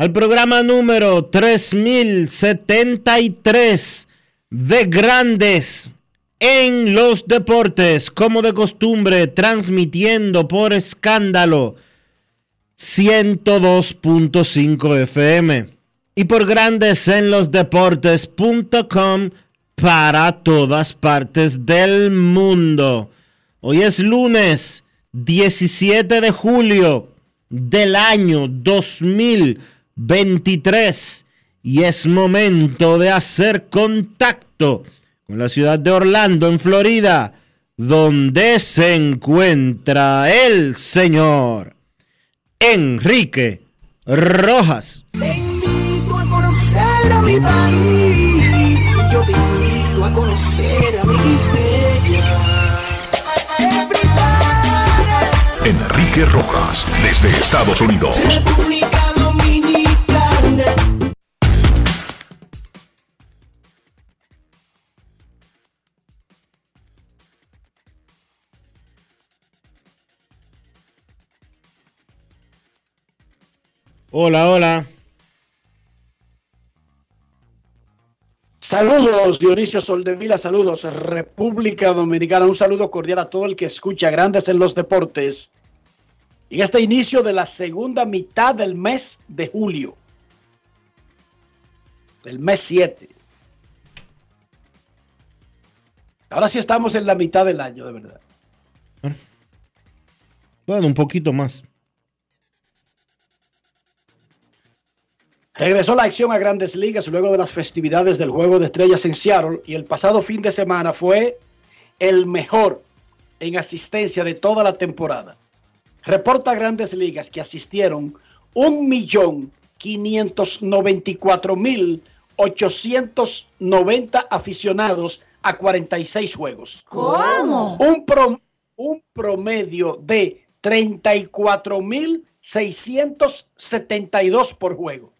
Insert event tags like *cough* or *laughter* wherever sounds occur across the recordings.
al programa número 3073 de Grandes en los Deportes, como de costumbre, transmitiendo por escándalo 102.5 FM y por Grandes en los Deportes.com para todas partes del mundo. Hoy es lunes 17 de julio del año 2023 y es momento de hacer contacto con la ciudad de Orlando, en Florida, donde se encuentra el señor Enrique Rojas. Te invito a conocer a mi país. Yo te invito a conocer a mi Enrique Rojas, desde Estados Unidos. República Hola, hola. Saludos, Dionisio Soldevila, saludos, República Dominicana. Un saludo cordial a todo el que escucha Grandes en los Deportes. En este inicio de la segunda mitad del mes de julio, el mes 7. Ahora sí estamos en la mitad del año, de verdad. Bueno, un poquito más. Regresó la acción a grandes ligas luego de las festividades del Juego de Estrellas en Seattle y el pasado fin de semana fue el mejor en asistencia de toda la temporada. Reporta grandes ligas que asistieron 1.594.890 aficionados a 46 juegos. ¿Cómo? Un, pro- un promedio de 34.672 por juego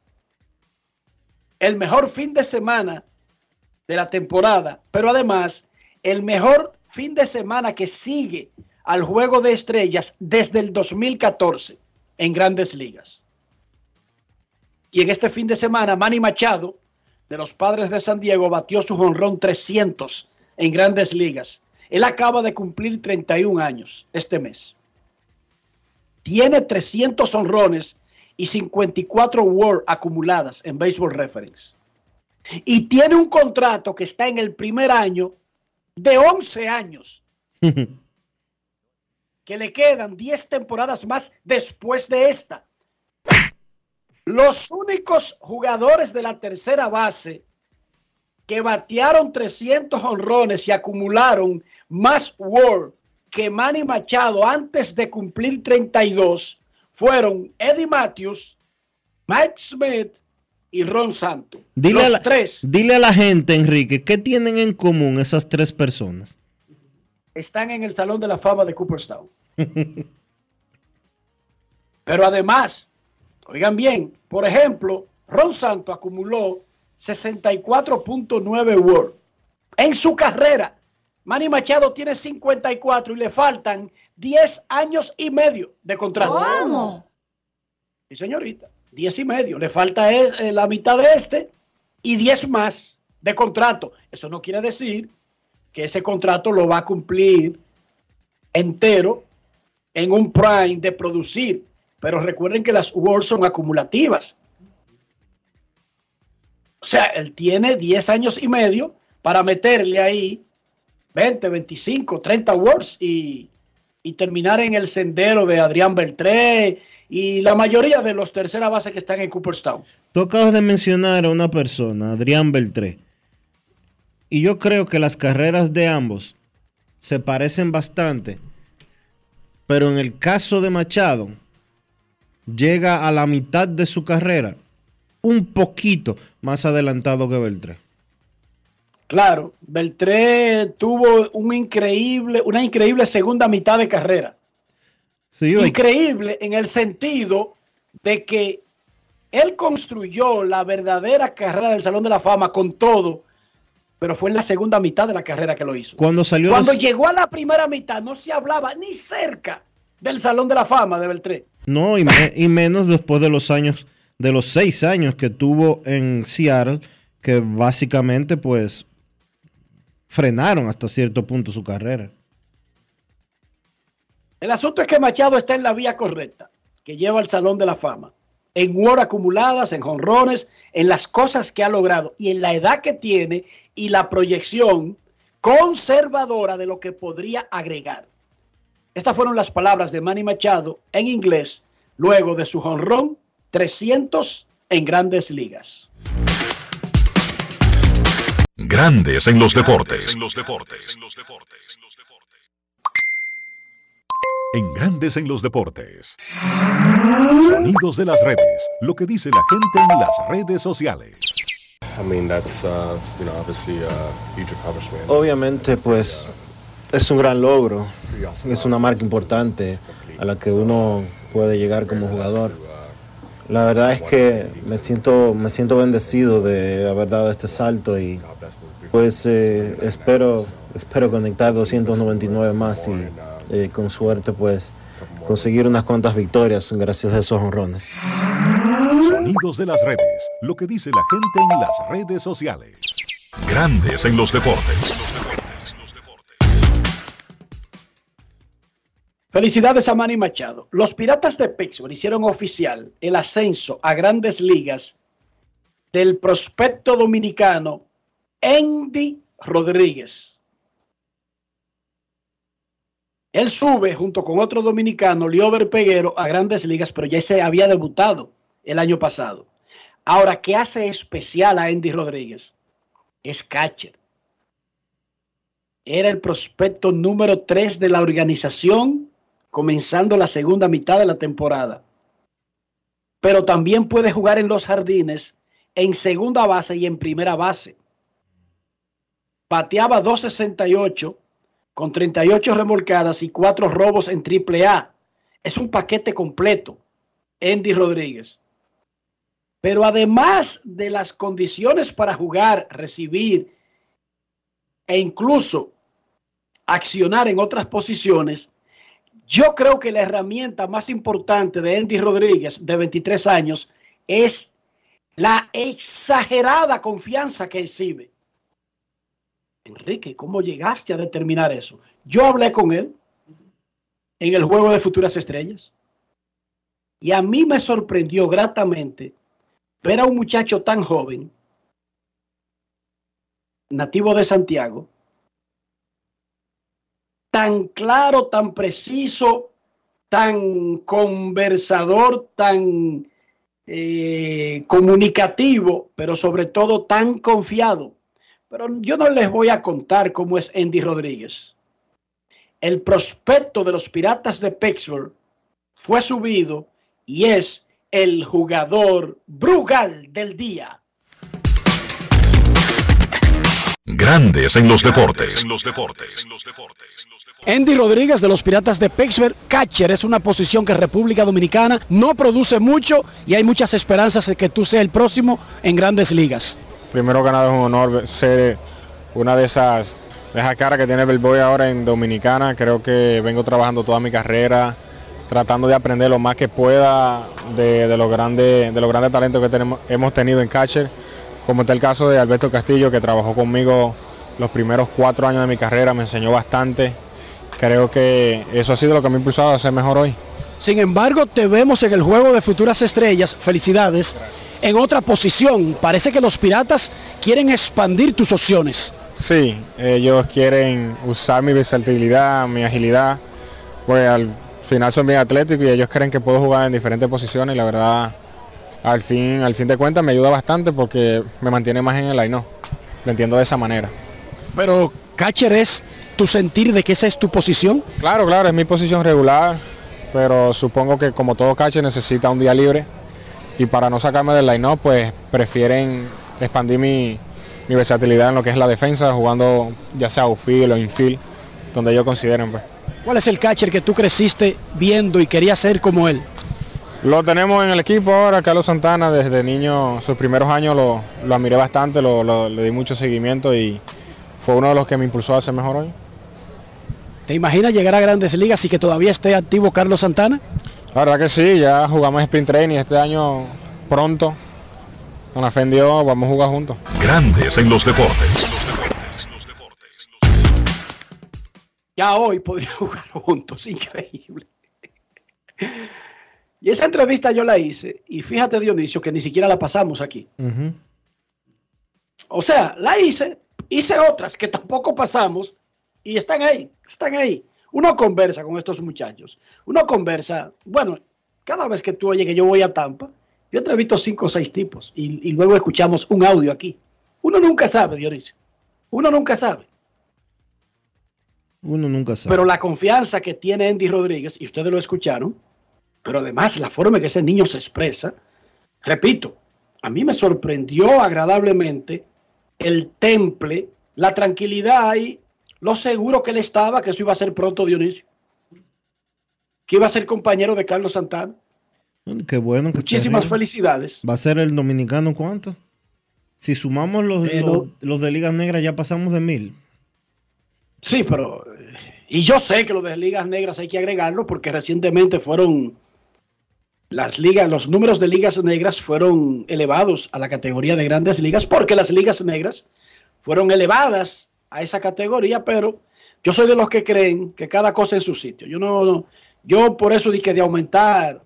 el mejor fin de semana de la temporada, pero además el mejor fin de semana que sigue al juego de estrellas desde el 2014 en grandes ligas. Y en este fin de semana, Manny Machado, de los padres de San Diego, batió su jonrón 300 en grandes ligas. Él acaba de cumplir 31 años este mes. Tiene 300 honrones y 54 WAR acumuladas en Baseball Reference. Y tiene un contrato que está en el primer año de 11 años, *laughs* que le quedan 10 temporadas más después de esta. Los únicos jugadores de la tercera base que batearon 300 honrones y acumularon más WAR que Manny Machado antes de cumplir 32 fueron Eddie Matthews, Mike Smith y Ron Santo. Dile, Los a la, tres. dile a la gente, Enrique, ¿qué tienen en común esas tres personas? están en el Salón de la Fama de Cooperstown. *laughs* Pero además, oigan bien, por ejemplo, Ron Santo acumuló 64.9 Word en su carrera. Manny Machado tiene 54 y le faltan 10 años y medio de contrato. ¿Cómo? Sí, señorita, 10 y medio. Le falta es- eh, la mitad de este y 10 más de contrato. Eso no quiere decir que ese contrato lo va a cumplir entero en un prime de producir. Pero recuerden que las awards son acumulativas. O sea, él tiene 10 años y medio para meterle ahí 20, 25, 30 awards y, y terminar en el sendero de Adrián Beltré y la mayoría de los tercera base que están en Cooperstown. Tú acabas de mencionar a una persona, Adrián Beltré. Y yo creo que las carreras de ambos se parecen bastante. Pero en el caso de Machado, llega a la mitad de su carrera un poquito más adelantado que Beltré. Claro, Beltré tuvo un increíble, una increíble segunda mitad de carrera. Sí, Increíble en el sentido de que él construyó la verdadera carrera del Salón de la Fama con todo, pero fue en la segunda mitad de la carrera que lo hizo. cuando salió Cuando llegó a la primera mitad no se hablaba ni cerca del Salón de la Fama de Beltré. No, y, me- y menos después de los años, de los seis años que tuvo en Seattle, que básicamente pues frenaron hasta cierto punto su carrera. El asunto es que Machado está en la vía correcta, que lleva al Salón de la Fama. En WAR acumuladas, en jonrones, en las cosas que ha logrado y en la edad que tiene y la proyección conservadora de lo que podría agregar. Estas fueron las palabras de Manny Machado en inglés luego de su jonrón 300 en grandes ligas. Grandes en los deportes. En Grandes en los deportes. Sonidos de las redes. Lo que dice la gente en las redes sociales. I mean, that's, uh, you know, obviously a huge accomplishment. Obviamente, pues es un gran logro, es una marca importante a la que uno puede llegar como jugador. La verdad es que me siento, me siento bendecido de haber dado este salto y pues eh, espero, espero conectar 299 más y eh, con suerte pues conseguir unas cuantas victorias gracias a esos honrones. Sonidos de las redes. Lo que dice la gente en las redes sociales. Grandes en los deportes. Felicidades a Manny Machado. Los Piratas de Pittsburgh hicieron oficial el ascenso a grandes ligas del prospecto dominicano Andy Rodríguez. Él sube junto con otro dominicano, Liober Peguero, a grandes ligas, pero ya se había debutado el año pasado. Ahora, ¿qué hace especial a Andy Rodríguez? Es catcher. Era el prospecto número 3 de la organización comenzando la segunda mitad de la temporada. Pero también puede jugar en los jardines en segunda base y en primera base. Pateaba 268 con 38 remolcadas y 4 robos en triple A. Es un paquete completo, Andy Rodríguez. Pero además de las condiciones para jugar, recibir e incluso accionar en otras posiciones, yo creo que la herramienta más importante de Andy Rodríguez, de 23 años, es la exagerada confianza que exhibe. Enrique, ¿cómo llegaste a determinar eso? Yo hablé con él en el juego de futuras estrellas y a mí me sorprendió gratamente ver a un muchacho tan joven, nativo de Santiago, tan claro, tan preciso, tan conversador, tan eh, comunicativo, pero sobre todo tan confiado. Pero yo no les voy a contar cómo es Andy Rodríguez. El prospecto de los Piratas de Pittsburgh fue subido y es el jugador Brugal del día. Grandes en los deportes. Andy Rodríguez de los Piratas de Pittsburgh, catcher, es una posición que República Dominicana no produce mucho y hay muchas esperanzas de que tú seas el próximo en grandes ligas. Primero nada es un honor ser una de esas, de esas caras que tiene Bellboy ahora en Dominicana. Creo que vengo trabajando toda mi carrera, tratando de aprender lo más que pueda de, de los grandes de los grandes talentos que tenemos, hemos tenido en catcher, como está el caso de Alberto Castillo, que trabajó conmigo los primeros cuatro años de mi carrera, me enseñó bastante creo que eso ha sido lo que me ha impulsado a ser mejor hoy. Sin embargo, te vemos en el juego de futuras estrellas, felicidades, en otra posición. Parece que los piratas quieren expandir tus opciones. Sí, ellos quieren usar mi versatilidad, mi agilidad, pues al final son bien atléticos y ellos creen que puedo jugar en diferentes posiciones y la verdad, al fin, al fin de cuentas me ayuda bastante porque me mantiene más en el line, no, lo entiendo de esa manera. Pero catcher es tu sentir de que esa es tu posición? Claro, claro, es mi posición regular, pero supongo que como todo catcher necesita un día libre y para no sacarme del line-up, pues prefieren expandir mi, mi, versatilidad en lo que es la defensa, jugando ya sea outfield o infield, donde ellos consideren. Pues. ¿Cuál es el catcher que tú creciste viendo y querías ser como él? Lo tenemos en el equipo ahora, Carlos Santana, desde niño, sus primeros años lo, lo admiré bastante, lo, lo, le di mucho seguimiento y fue uno de los que me impulsó a ser mejor hoy. ¿Te imaginas llegar a grandes ligas y que todavía esté activo Carlos Santana? La verdad que sí, ya jugamos sprint training este año pronto. Con la Dios, vamos a jugar juntos. Grandes en los deportes. Ya hoy podría *laughs* jugar juntos, increíble. Y esa entrevista yo la hice, y fíjate Dionisio que ni siquiera la pasamos aquí. Uh -huh. O sea, la hice, hice otras que tampoco pasamos, y están ahí, están ahí. Uno conversa con estos muchachos. Uno conversa, bueno, cada vez que tú oyes que yo voy a Tampa, yo entrevisto cinco o seis tipos y, y, luego escuchamos un audio aquí. Uno nunca sabe, Dionisio. Uno nunca sabe. Uno nunca sabe. Pero la confianza que tiene Andy Rodríguez, y ustedes lo escucharon, pero además la forma en que ese niño se expresa, repito, a mí me sorprendió agradablemente el temple, la tranquilidad y lo seguro que él estaba que eso iba a ser pronto Dionisio. Que iba a ser compañero de Carlos Santana. Qué bueno. Que Muchísimas felicidades. ¿Va a ser el dominicano cuánto? Si sumamos los, pero, los, los, de Ligas Negras ya pasamos de mil. Sí, pero... Y yo sé que los de Ligas Negras hay que agregarlo porque recientemente fueron... Las ligas, los números de ligas negras fueron elevados a la categoría de grandes ligas porque las ligas negras fueron elevadas a esa categoría, pero yo soy de los que creen que cada cosa en su sitio. Yo no, yo por eso dije de aumentar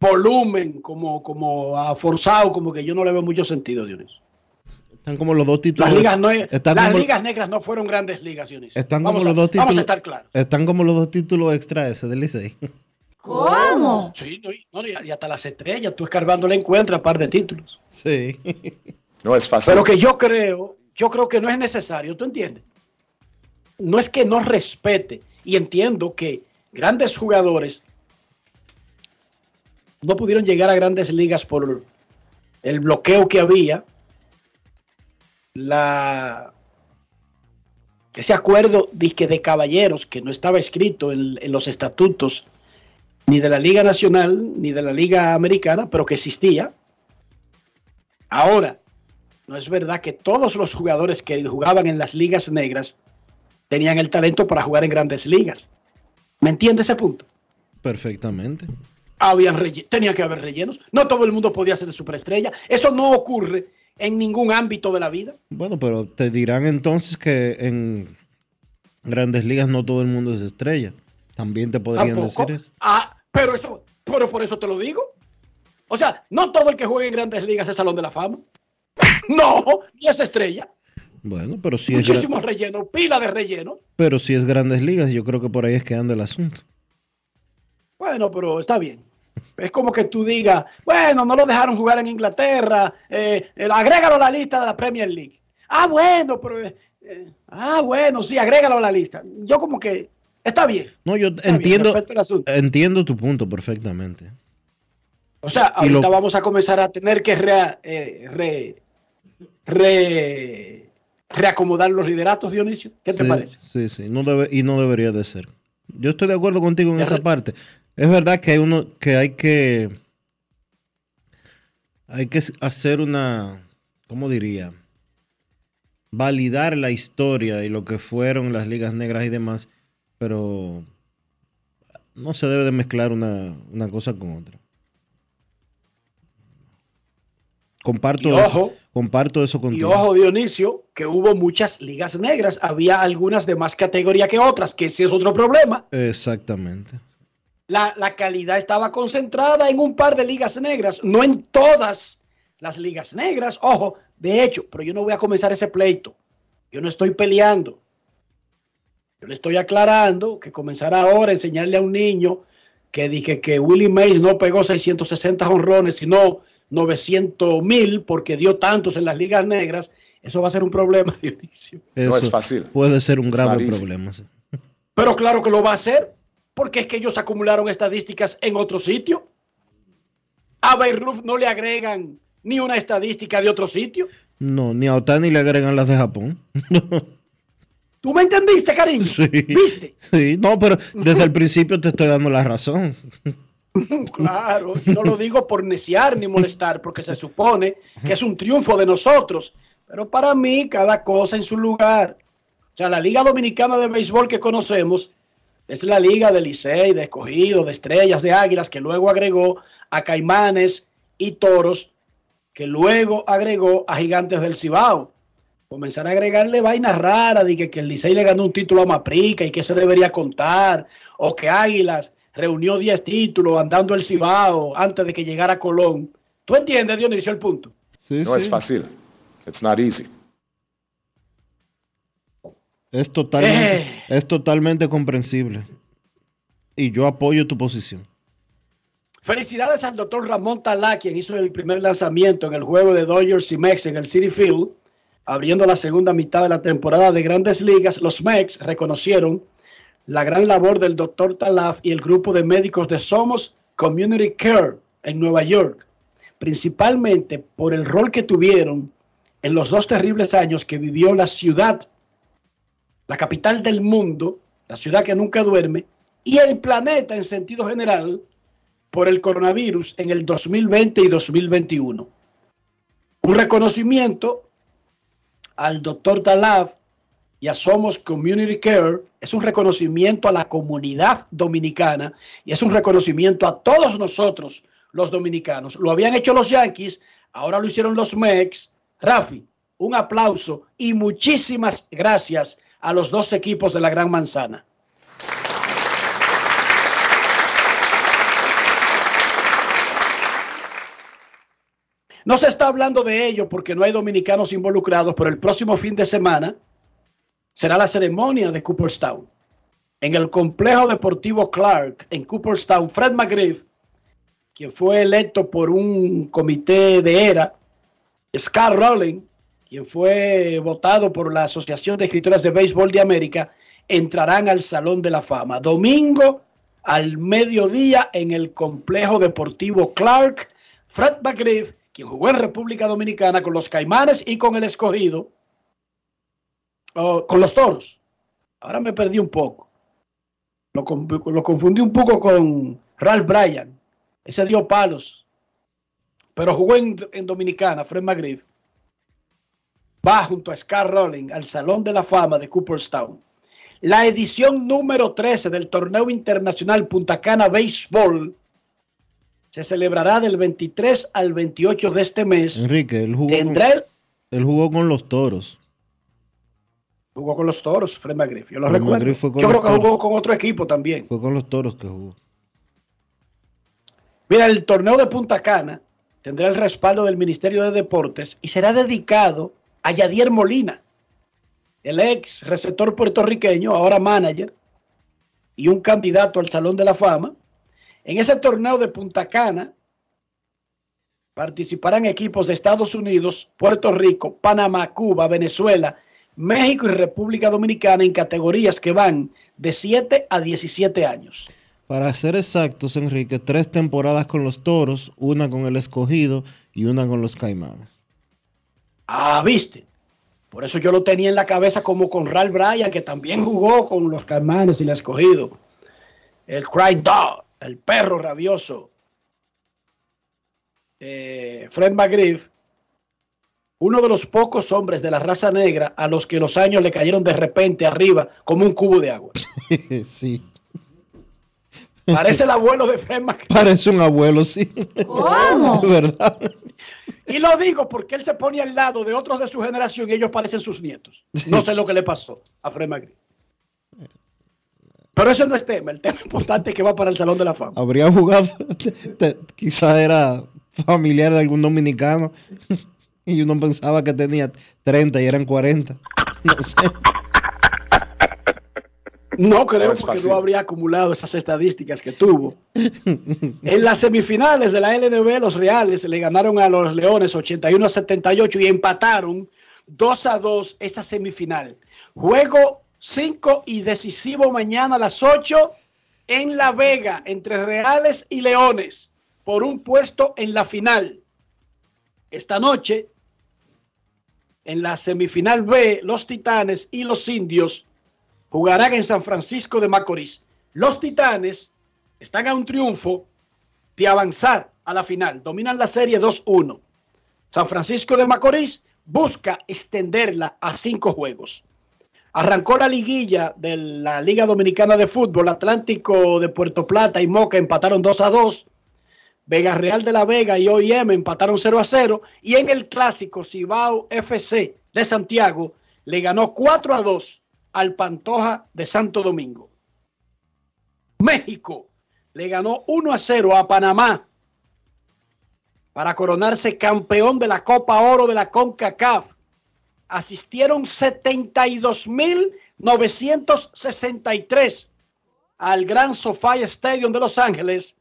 volumen como, como forzado, como que yo no le veo mucho sentido, Dionisio. Están como los dos títulos. Las ligas, no, las como, ligas negras no fueron grandes ligas, Dionisio. Están vamos, como a, los dos títulos, vamos a estar claros. Están como los dos títulos extra ese del Licey. ¿Cómo? Sí, no, y, y hasta las estrellas, tú escarbando le encuentras un par de títulos. Sí. *laughs* No es fácil. Pero que yo creo, yo creo que no es necesario, ¿tú entiendes? No es que no respete, y entiendo que grandes jugadores no pudieron llegar a grandes ligas por el bloqueo que había, la ese acuerdo de, de caballeros que no estaba escrito en, en los estatutos ni de la Liga Nacional ni de la Liga Americana, pero que existía. Ahora, no es verdad que todos los jugadores que jugaban en las ligas negras tenían el talento para jugar en grandes ligas. ¿Me entiende ese punto? Perfectamente. Habían tenía que haber rellenos. No todo el mundo podía ser de superestrella. Eso no ocurre en ningún ámbito de la vida. Bueno, pero te dirán entonces que en grandes ligas no todo el mundo es estrella. También te podrían decir eso. Ah, pero eso, pero por eso te lo digo. O sea, no todo el que juega en grandes ligas es Salón de la Fama. *laughs* No, y es estrella. Bueno, pero si Muchísimos es. rellenos, pila de rellenos. Pero si es grandes ligas, yo creo que por ahí es que anda el asunto. Bueno, pero está bien. Es como que tú digas, bueno, no lo dejaron jugar en Inglaterra, eh, eh, agrégalo a la lista de la Premier League. Ah, bueno, pero... Eh, ah, bueno, sí, agrégalo a la lista. Yo como que... Está bien. No, yo entiendo, bien, entiendo tu punto perfectamente. O sea, ahorita lo... vamos a comenzar a tener que re, eh, re, re, reacomodar los lideratos, Dionisio. ¿Qué te Sí, parece? Sí, sí, no debe, y no debería de ser. Yo estoy de acuerdo contigo en esa parte. Es verdad que hay uno que hay que hay que hacer una, ¿cómo diría? Validar la historia y lo que fueron las ligas negras y demás, pero no se debe de mezclar una, una cosa con otra. Comparto, Y eso, ojo, comparto eso Y contigo. ojo, Dionisio, que hubo muchas ligas negras. Había algunas de más categoría que otras, que ese es otro problema. Exactamente. La, la calidad estaba concentrada en un par de ligas negras, no en todas las ligas negras. Ojo, de hecho, pero yo no voy a comenzar ese pleito. Yo no estoy peleando. Yo le estoy aclarando que comenzar ahora a enseñarle a un niño que dije que Willie Mays no pegó 660 honrones, sino 900 mil porque dio tantos en las ligas negras. Eso va a ser un problema, *laughs* Dionisio. Eso Puede ser un grave problema. sí. Pero claro que lo va a hacer, porque es que ellos acumularon estadísticas en otro sitio. A Beirut no le agregan ni una estadística de otro sitio. No, ni a Otani le agregan las de Japón. *laughs* ¿Tú me entendiste, cariño? Sí. ¿Viste? Sí, no, pero desde el *laughs* principio te estoy dando la razón. *laughs* Claro, no lo digo por neciar ni molestar, porque se supone que es un triunfo de nosotros. Pero para mí, cada cosa en su lugar. O sea, la Liga Dominicana de Béisbol que conocemos es la Liga de Licey, de Escogido, de Estrellas, de Águilas, que luego agregó a Caimanes y Toros, que luego agregó a Gigantes del Cibao. Comenzar a agregarle vainas raras, de que, que el Licey le ganó un título a Maprica y que se debería contar, o que Águilas reunió 10 títulos andando el Cibao antes de que llegara Colón. ¿Tú entiendes, Dionisio, el punto? no es fácil. It's not easy. Es totalmente, Eh. es totalmente comprensible. Y yo apoyo tu posición. Felicidades al doctor Ramón Talá, quien hizo el primer lanzamiento en el juego de Dodgers y Mex en el City Field, abriendo la segunda mitad de la temporada de Grandes Ligas. Los Mex reconocieron la gran labor del doctor Talaf y el grupo de médicos de Somos Community Care en Nueva York, principalmente por el rol que tuvieron en los dos terribles años que vivió la ciudad, la capital del mundo, la ciudad que nunca duerme, y el planeta en sentido general por el coronavirus en el 2020 y 2021. Un reconocimiento al doctor Talaf y a Somos Community Care es un reconocimiento a la comunidad dominicana y es un reconocimiento a todos nosotros los dominicanos. Lo habían hecho los Yankees, ahora lo hicieron los Mex. Rafi, un aplauso y muchísimas gracias a los dos equipos de la Gran Manzana. No se está hablando de ello porque no hay dominicanos involucrados, pero el próximo fin de semana será la ceremonia de Cooperstown. En el complejo deportivo Clark, en Cooperstown, Fred McGriff, quien fue electo por un comité de ERA, Scott Rowling, quien fue votado por la Asociación de Escritores de Béisbol de América, entrarán al Salón de la Fama. Domingo al mediodía en el complejo deportivo Clark, Fred McGriff, quien jugó en República Dominicana con los Caimanes y con el escogido, oh, con los toros. Ahora me perdí un poco. Lo, lo confundí un poco con Ralph Bryan. Ese dio palos. Pero jugó en, en Dominicana, Fred McGriff. Va junto a Scar Rowling al Salón de la Fama de Cooperstown. La edición número 13 del Torneo Internacional Punta Cana Béisbol se celebrará del 23 al 28 de este mes. Enrique, él jugó, Tendrá con, el- él jugó con los toros. Jugó con los toros, Fred McGriff. Yo lo Fred recuerdo. McGriff fue con Yo creo que jugó con otro equipo también. Fue con los toros que jugó. Mira, el torneo de Punta Cana tendrá el respaldo del Ministerio de Deportes y será dedicado a Yadier Molina, el ex receptor puertorriqueño, ahora manager, y un candidato al Salón de la Fama. En ese torneo de Punta Cana participarán equipos de Estados Unidos, Puerto Rico, Panamá, Cuba, Venezuela, México y República Dominicana en categorías que van de 7 a 17 años. Para ser exactos, Enrique, tres temporadas con los toros, una con el escogido y una con los caimanes. Ah, viste. Por eso yo lo tenía en la cabeza como con Ralph Bryan, que también jugó con los Caimanes y ha escogido. El Crying Dog, el perro rabioso. Eh, Fred McGriff, uno de los pocos hombres de la raza negra a los que los años le cayeron de repente arriba como un cubo de agua. *laughs* sí. Parece el abuelo de Fred McGriff. Parece un abuelo, sí. ¿Cómo? *laughs* ¿Verdad? Y lo digo porque él se pone al lado de otros de su generación y ellos parecen sus nietos. No sé lo que le pasó a Fred McGriff. Pero ese no es tema. El tema importante es que va para el Salón de la Fama. Habría jugado, *laughs* quizás era familiar de algún dominicano *laughs* y uno pensaba que tenía 30 y eran 40. *laughs* No sé. No creo No porque no habría acumulado esas estadísticas que tuvo. En las semifinales de la LDB, los Reales le ganaron a los Leones 81 a 78 y empataron 2 a 2 esa semifinal. Juego 5 y decisivo mañana a las 8 en La Vega entre Reales y Leones por un puesto en la final. Esta noche, en la semifinal B, los Titanes y los Indios jugarán en San Francisco de Macorís. Los Titanes están a un triunfo de avanzar a la final. Dominan la serie 2-1. San Francisco de Macorís busca extenderla a cinco juegos. Arrancó la liguilla de la Liga Dominicana de Fútbol. Atlántico de Puerto Plata y Moca empataron 2 a 2. Vega Real de la Vega y OIM empataron 0 a 0. Y en el clásico Cibao FC de Santiago le ganó 4 a 2 al Pantoja de Santo Domingo. México le ganó 1 a 0 a Panamá para coronarse campeón de la Copa Oro de la CONCACAF. Asistieron 72.963 al Gran SoFi Stadium de Los Ángeles.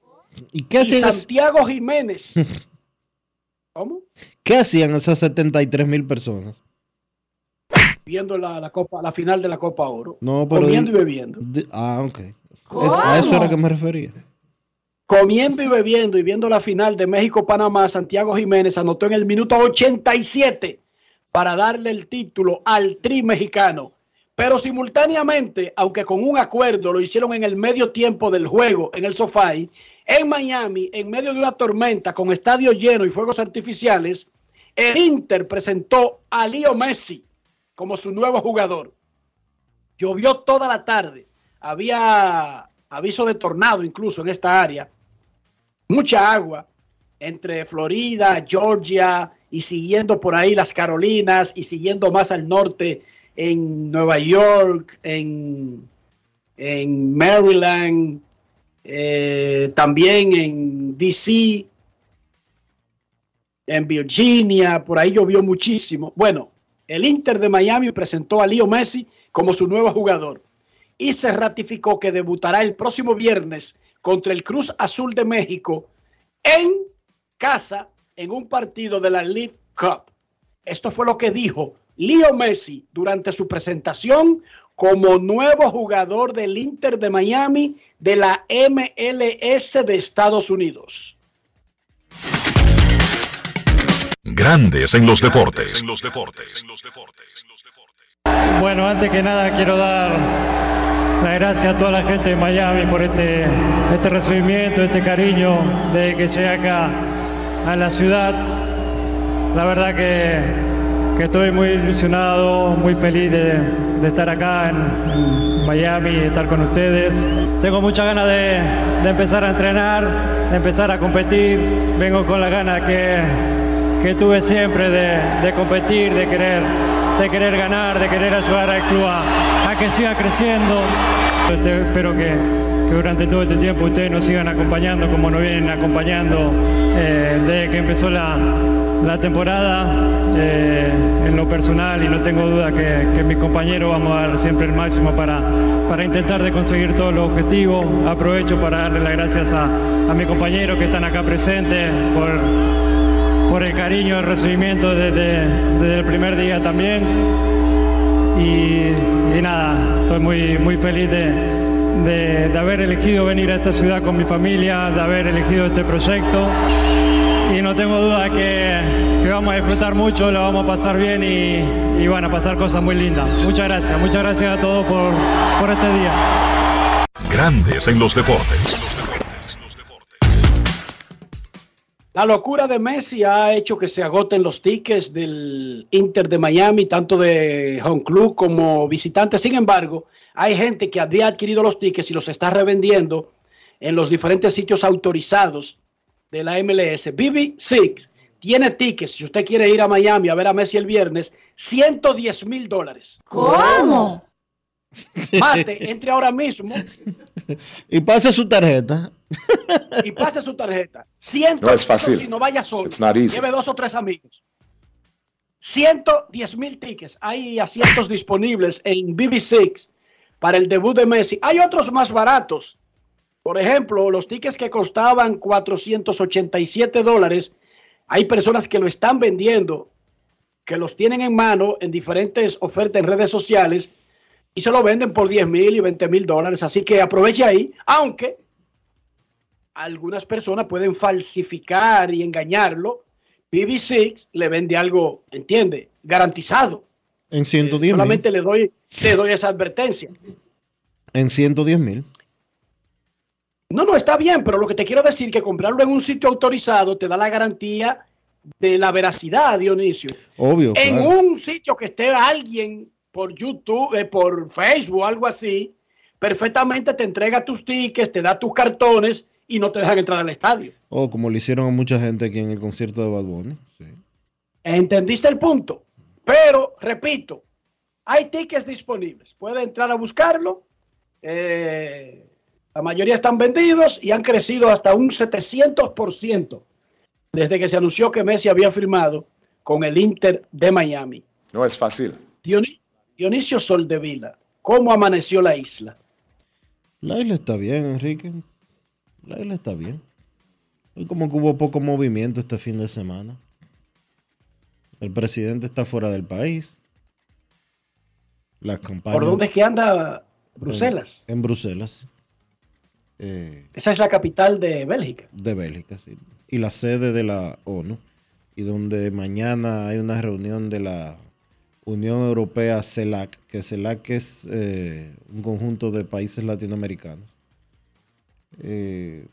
¿Y qué Y hacían, es- Santiago Jiménez. *laughs* ¿Cómo? qué hacían esas 73 mil personas? Viendo la, la Copa, la final de la Copa Oro. No, pero comiendo y bebiendo. ah, ok. A eso era que me refería. Comiendo y bebiendo y viendo la final de México-Panamá, Santiago Jiménez anotó en el minuto 87 para darle el título al tri mexicano. Pero simultáneamente, aunque con un acuerdo lo hicieron en el medio tiempo del juego en el Sofá, en Miami, en medio de una tormenta con estadio lleno y fuegos artificiales, el Inter presentó a Leo Messi como su nuevo jugador. Llovió toda la tarde. Había aviso de tornado incluso en esta área. Mucha agua entre Florida, Georgia y siguiendo por ahí las Carolinas y siguiendo más al norte en Nueva York, en, en Maryland, eh, también en DC, en Virginia, por ahí llovió muchísimo. Bueno, el Inter de Miami presentó a Leo Messi como su nuevo jugador y se ratificó que debutará el próximo viernes contra el Cruz Azul de México en casa en un partido de la League Cup. Esto fue lo que dijo Leo Messi durante su presentación como nuevo jugador del Inter de Miami de la MLS de Estados Unidos. Grandes en los deportes. Bueno, antes que nada quiero dar las gracias a toda la gente de Miami por este, este recibimiento, este cariño de que llegué acá a la ciudad. La verdad que, que estoy muy ilusionado, muy feliz de, de estar acá en, Miami y estar con ustedes. Tengo muchas ganas de, de empezar a entrenar, de empezar a competir. Vengo con la gana que, que tuve siempre de, de competir, de querer, de querer ganar, de querer ayudar al club a, que siga creciendo. Espero que, que durante todo este tiempo ustedes nos sigan acompañando como nos vienen acompañando eh, desde que empezó la, la temporada en lo personal y no tengo duda que, que mis compañeros vamos a dar siempre el máximo para, para intentar de conseguir todos los objetivos. Aprovecho para darle las gracias a, a mis compañeros que están acá presentes por, por el cariño, el recibimiento desde, desde el primer día también. Y, y nada, estoy muy, muy feliz de, de- haber elegido venir a esta ciudad con mi familia, de haber elegido este proyecto. y no tengo duda que, que vamos a disfrutar mucho, lo vamos a pasar bien y, y bueno, a pasar cosas muy lindas. Muchas gracias, muchas gracias a todos por, por este día. Grandes en los deportes. La locura de Messi ha hecho que se agoten los tickets del Inter de Miami, tanto de home club como visitantes. Sin embargo, hay gente que había adquirido los tickets y los está revendiendo en los diferentes sitios autorizados de la MLS. BB6 tiene tickets, si usted quiere ir a Miami a ver a Messi el viernes, 110 mil dólares. ¿Cómo? Mate, entre ahora mismo *laughs* Y pase su tarjeta. y pase su tarjeta. 100 No es fácil. Si no vaya solo. Lleve dos o tres amigos. 110 mil tickets. Hay asientos disponibles en BB6 para el debut de Messi. Hay otros más baratos. Por ejemplo, los tickets que costaban 487 dólares. Hay personas que lo están vendiendo, que los tienen en mano en diferentes ofertas en redes sociales y se lo venden por 10 mil y 20 mil dólares. Así que aproveche ahí, aunque algunas personas pueden falsificar y engañarlo. BB6 le vende algo, entiende, garantizado. En 110 mil. Solamente le doy, le doy esa advertencia. En 110 mil. No, no, está bien, pero lo que te quiero decir es que comprarlo en un sitio autorizado te da la garantía de la veracidad, Dionisio. Obvio. En claro. un sitio que esté alguien por YouTube, eh, por Facebook, algo así, perfectamente te entrega tus tickets, te da tus cartones y no te dejan entrar al estadio. O como le hicieron a mucha gente aquí en el concierto de Bad Bunny. Sí. ¿Entendiste el punto? Pero, repito, hay tickets disponibles. Puede entrar a buscarlo. Eh, la mayoría están vendidos y han crecido hasta un 700% desde que se anunció que Messi había firmado con el Inter de Miami. No es fácil. Dioni- Dionisio Soldevila, ¿cómo amaneció la isla? La isla está bien, Enrique. La isla está bien. Hoy como que hubo poco movimiento este fin de semana. El presidente está fuera del país. Las campañas. ¿Por dónde es que anda Bruselas? En, en Bruselas. Eh, Esa es la capital de Bélgica. de Bélgica, sí. Y la sede de la ONU. Y donde mañana hay una reunión de la Unión Europea CELAC, que CELAC es eh, un conjunto de países latinoamericanos. Eh,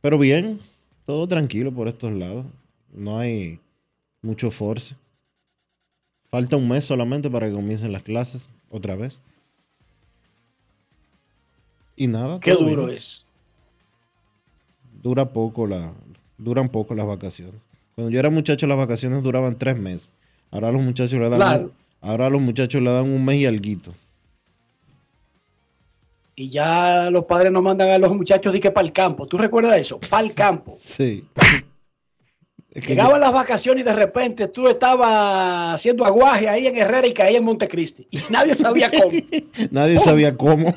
pero bien, todo tranquilo por estos lados. No hay mucho force. Falta un mes solamente para que comiencen las clases otra vez. Y nada. Qué duro bien. es. Dura poco la, duran poco las vacaciones. Cuando yo era muchacho las vacaciones duraban tres meses. Ahora los muchachos le dan Claro. ahora los muchachos le dan un mes y alguito. Y ya los padres nos mandan a los muchachos de que para el campo. ¿Tú recuerdas eso? Para el campo. Sí. Es que Llegaban las vacaciones y de repente tú estabas haciendo aguaje ahí en Herrera y caí en Montecristi. Y nadie sabía cómo. *laughs* nadie sabía cómo.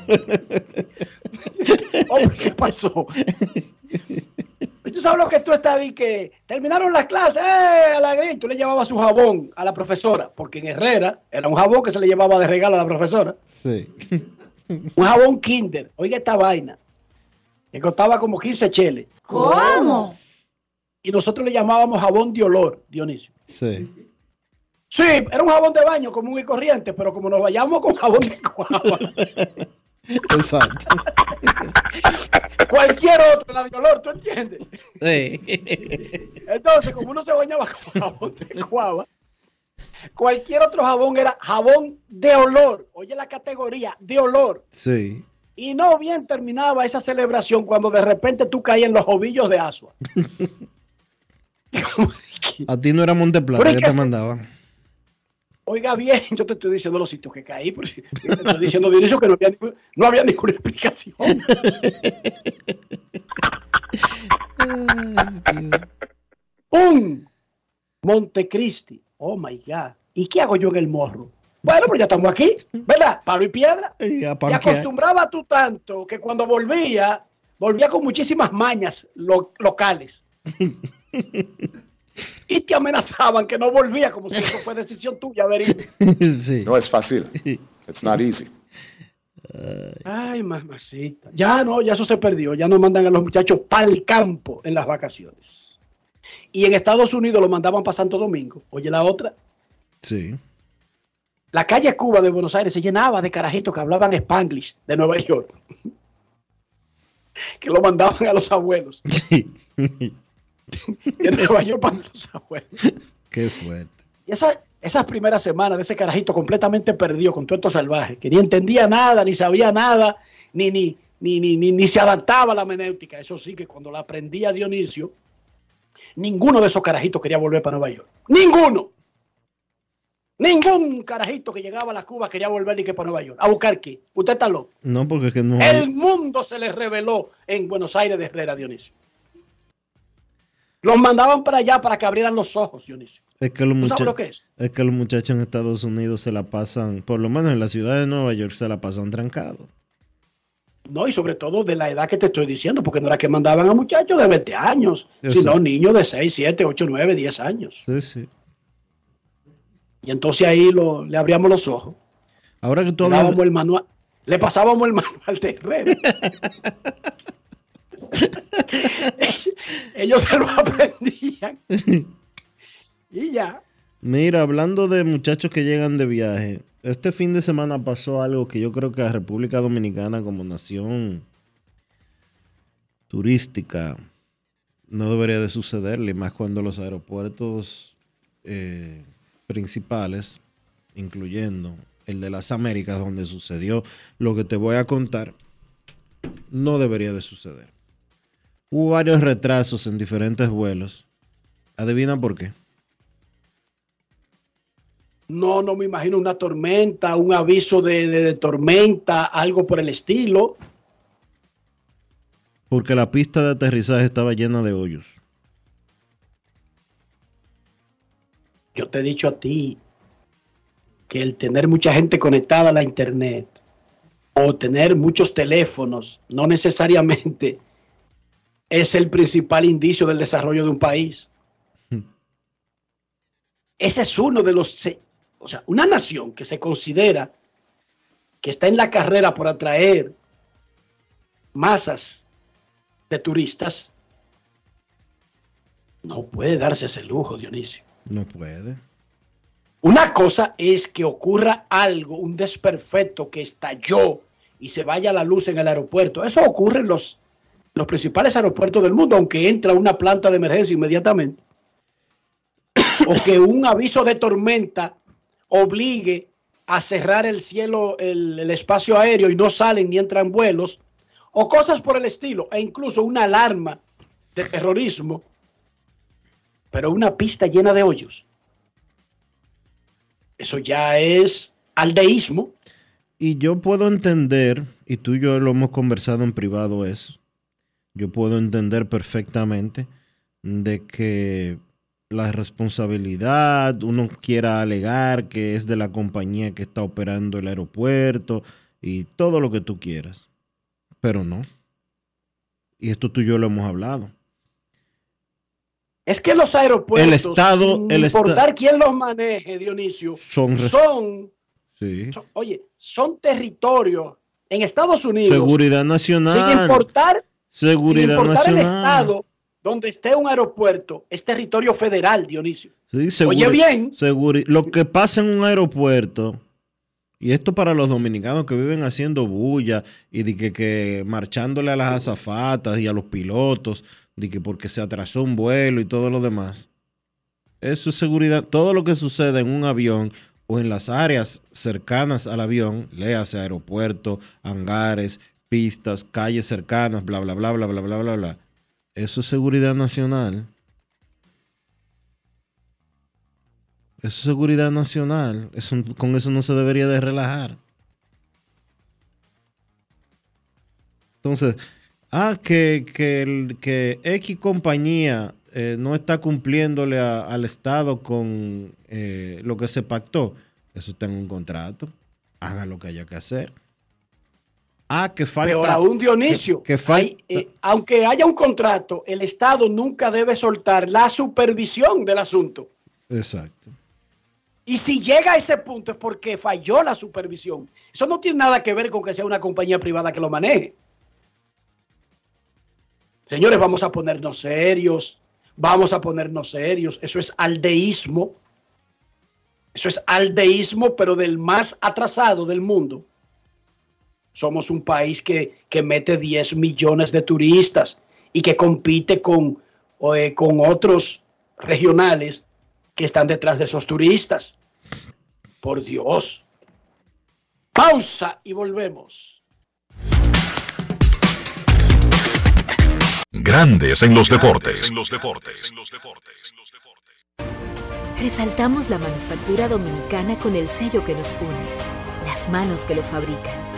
Hombre, *laughs* ¿qué pasó? *laughs* Tú sabes lo que tú estás y que terminaron las clases, ¡eh! A la gris, tú le llevabas su jabón a la profesora, porque en Herrera era un jabón que se le llevaba de regalo a la profesora. Sí. Un jabón Kinder. Oiga esta vaina. Que costaba como 15 cheles. ¿Cómo? Y nosotros le llamábamos jabón de olor, Dionisio. Sí. Sí, era un jabón de baño común y corriente, pero como nos vayamos con jabón de guava, *laughs* Exacto. *laughs* cualquier otro, la de olor, ¿tú entiendes? Sí. *laughs* Entonces, como uno se bañaba con jabón de guava, cualquier otro jabón era jabón de olor. Oye la categoría, de olor. Sí. Y no bien terminaba esa celebración cuando de repente tú caías en los ovillos de Asua. *laughs* A ti no era Monteplata que te mandaban. Oiga bien, yo te estoy diciendo los sitios que caí, pero yo te estoy diciendo Dionisio que no había, no había ninguna explicación. *laughs* Un Montecristi. Oh my God. ¿Y qué hago yo en el morro? Bueno, pues ya estamos aquí, ¿verdad? Palo y piedra. *laughs* Y a Y acostumbraba tú tanto que cuando volvía, volvía con muchísimas mañas lo- locales. *laughs* y te amenazaban que no volvía, como si eso fue decisión tuya haber ido. *laughs* sí. No es fácil. It's not easy. Ay, mamacita. Ya no, ya eso se perdió. Ya no mandan a los muchachos para el campo en las vacaciones. Y en Estados Unidos lo mandaban para Santo Domingo. Oye, la otra. Sí. La calle Cuba de Buenos Aires se llenaba de carajitos que hablaban Spanglish de Nueva York. *laughs* que lo mandaban a los abuelos. *laughs* de Nueva York para los abuelos. Qué fuerte. Y esa, esas primeras semanas de ese carajito completamente perdido con todo esto salvaje, que ni entendía nada, ni sabía nada, ni, ni, ni, ni, ni, ni se adaptaba a la menéutica. Eso sí, que cuando la aprendía Dionisio, ninguno de esos carajitos quería volver para Nueva York. ¡Ninguno! Ningún carajito que llegaba a la Cuba quería volver ni que para Nueva York. ¿A buscar qué? Usted está loco. No, porque es que no. El mundo se les reveló en Buenos Aires de Herrera, Dionisio. Los mandaban para allá para que abrieran los ojos, Dionisio. Es que, los ¿Tú lo que es? es que los muchachos en Estados Unidos se la pasan, por lo menos en la ciudad de Nueva York, se la pasan trancados. No, y sobre todo de la edad que te estoy diciendo, porque no era que mandaban a muchachos de 20 años, Eso. sino niños de 6, 7, 8, 9, 10 años. Sí, sí. Y entonces ahí lo, le abríamos los ojos. Ahora que tú hablas. el manual, le pasábamos el *laughs* manual de Herrera. *laughs* *laughs* Ellos se lo aprendían. Y ya. Mira, hablando de muchachos que llegan de viaje, este fin de semana pasó algo que yo creo que a República Dominicana como nación turística no debería de sucederle, más cuando los aeropuertos eh, principales, incluyendo el de las Américas, donde sucedió lo que te voy a contar, no debería de suceder. Hubo varios retrasos en diferentes vuelos. Adivina por qué. No, no me imagino una tormenta, un aviso de, de- de tormenta, algo por el estilo. Porque la pista de aterrizaje estaba llena de hoyos. Yo te he dicho a ti que el tener mucha gente conectada a la internet o tener muchos teléfonos no necesariamente es el principal indicio del desarrollo de un país. Ese es uno de los, o sea, una nación que se considera que está en la carrera por atraer masas de turistas, no puede darse ese lujo, Dionisio. No puede. Una cosa es que ocurra algo, un desperfecto que estalló y se vaya la luz en el aeropuerto. Eso ocurre en los, los principales aeropuertos del mundo, aunque entra una planta de emergencia inmediatamente. *coughs* O que un aviso de tormenta obligue a cerrar el cielo, el, espacio aéreo y no salen ni entran vuelos. O cosas por el estilo. E incluso una alarma de terrorismo. Pero una pista llena de hoyos. Eso ya es aldeísmo. Y yo puedo entender, y tú y yo lo hemos conversado en privado eso, yo puedo entender perfectamente de que la responsabilidad, uno quiera alegar que es de la compañía que está operando el aeropuerto y todo lo que tú quieras, pero no. Y esto tú y yo lo hemos hablado. Es que los aeropuertos, El Estado- sin el esta- importar quién los maneje, Dionisio, Son son, Sí. son- oye, son territorios en Estados Unidos. Seguridad nacional. Sin importar, sin Seguridad importar el estado donde esté un aeropuerto, es territorio federal, Dionisio. Sí, Oye, bien. lo que pasa en un aeropuerto, y esto para los dominicanos que viven haciendo bulla y de que, que marchándole a las azafatas y a los pilotos, de que porque se atrasó un vuelo y todo lo demás. Eso es seguridad. Todo lo que sucede en un avión o en las áreas cercanas al avión, léase aeropuerto, hangares, pistas, calles cercanas, bla, bla, bla, bla, bla, bla, bla, bla. Eso es seguridad nacional. Eso es seguridad nacional. Eso, con eso no se debería de relajar. Entonces, ah, que, que, que X compañía eh, no está cumpliéndole al Estado con eh, lo que se pactó. Eso está en un contrato. Hagan lo que haya que hacer. Ah, que falta. Peor aún, Dionisio. Que, que falta. Hay, eh, aunque haya un contrato, el Estado nunca debe soltar la supervisión del asunto. Exacto. Y si llega a ese punto es porque falló la supervisión. Eso no tiene nada que ver con que sea una compañía privada que lo maneje. Señores, vamos a ponernos serios. Vamos a ponernos serios. Eso es aldeísmo. Eso es aldeísmo, pero del más atrasado del mundo. Somos un país que, que mete 10 millones de turistas y que compite con, eh, con otros regionales que están detrás de esos turistas. Por Dios. Pausa y volvemos. Grandes en los deportes. Resaltamos la manufactura dominicana con el sello que nos une, las manos que lo fabrican,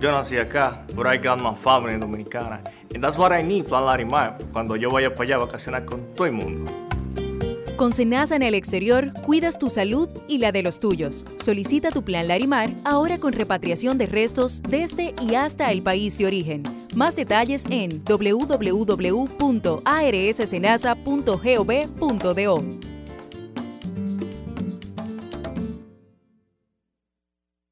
yo nací acá, but I got my family dominicana. And that's what I need, Plan Larimar, cuando yo vaya para allá a vacacionar con todo el mundo. Con Senasa en el exterior, cuidas tu salud y la de los tuyos. Solicita tu plan Larimar ahora con repatriación de restos desde y hasta el país de origen. Más detalles en www.arssenasa.gov.do.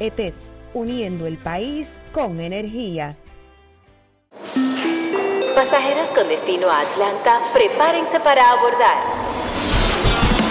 ETED, uniendo el país con energía. Pasajeros con destino a Atlanta, prepárense para abordar.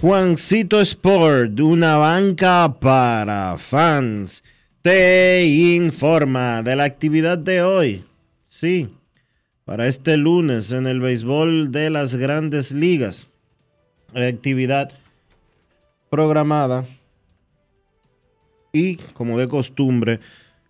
Juancito Sport, una banca para fans, te informa de la actividad de hoy. Sí, para este lunes en el béisbol de las grandes ligas. Actividad programada y como de costumbre,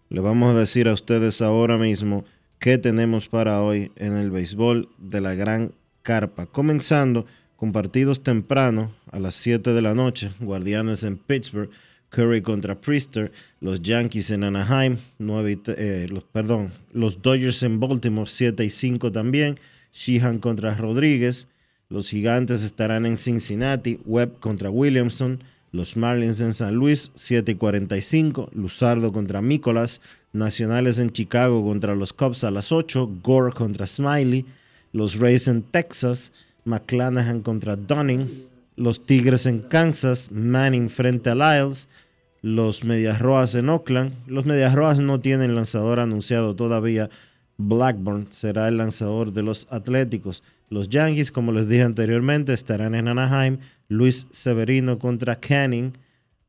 le vamos a decir a ustedes ahora mismo qué tenemos para hoy en el béisbol de la gran carpa. Comenzando con partidos temprano a las 7 de la noche, Guardianes en Pittsburgh, Curry contra Priester, los Yankees en Anaheim, 9 eh, los, perdón, los Dodgers en Baltimore, 7 y 5 también, Sheehan contra Rodríguez, los Gigantes estarán en Cincinnati, Webb contra Williamson, los Marlins en San Luis, 7 y 45, Luzardo contra Mícolas, Nacionales en Chicago contra los Cubs a las 8, Gore contra Smiley, los Rays en Texas, McClanahan contra Dunning, los Tigres en Kansas, Manning frente a Lyles, los Medias Rojas en Oakland. Los Medias Rojas no tienen lanzador anunciado todavía. Blackburn será el lanzador de los Atléticos. Los Yankees, como les dije anteriormente, estarán en Anaheim. Luis Severino contra Canning.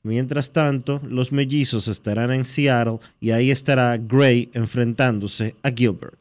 Mientras tanto, los mellizos estarán en Seattle y ahí estará Gray enfrentándose a Gilbert.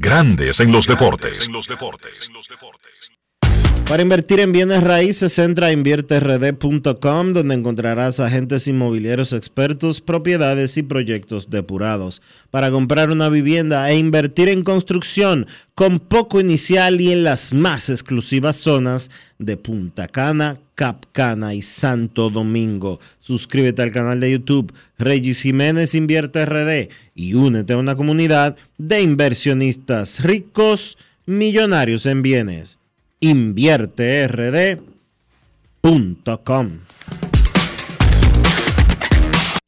Grandes en los deportes. Para invertir en bienes raíces, entra a invierterd.com donde encontrarás agentes inmobiliarios expertos, propiedades y proyectos depurados. Para comprar una vivienda e invertir en construcción con poco inicial y en las más exclusivas zonas de Punta Cana, Capcana y Santo Domingo. Suscríbete al canal de YouTube Regis Jiménez Invierte RD y únete a una comunidad de inversionistas ricos, millonarios en bienes invierterd.com.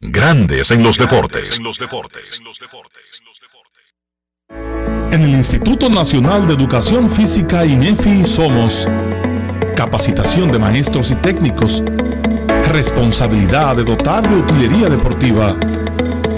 Grandes en los deportes. En el Instituto Nacional de Educación Física INEFI somos capacitación de maestros y técnicos, responsabilidad de dotar de utilería deportiva,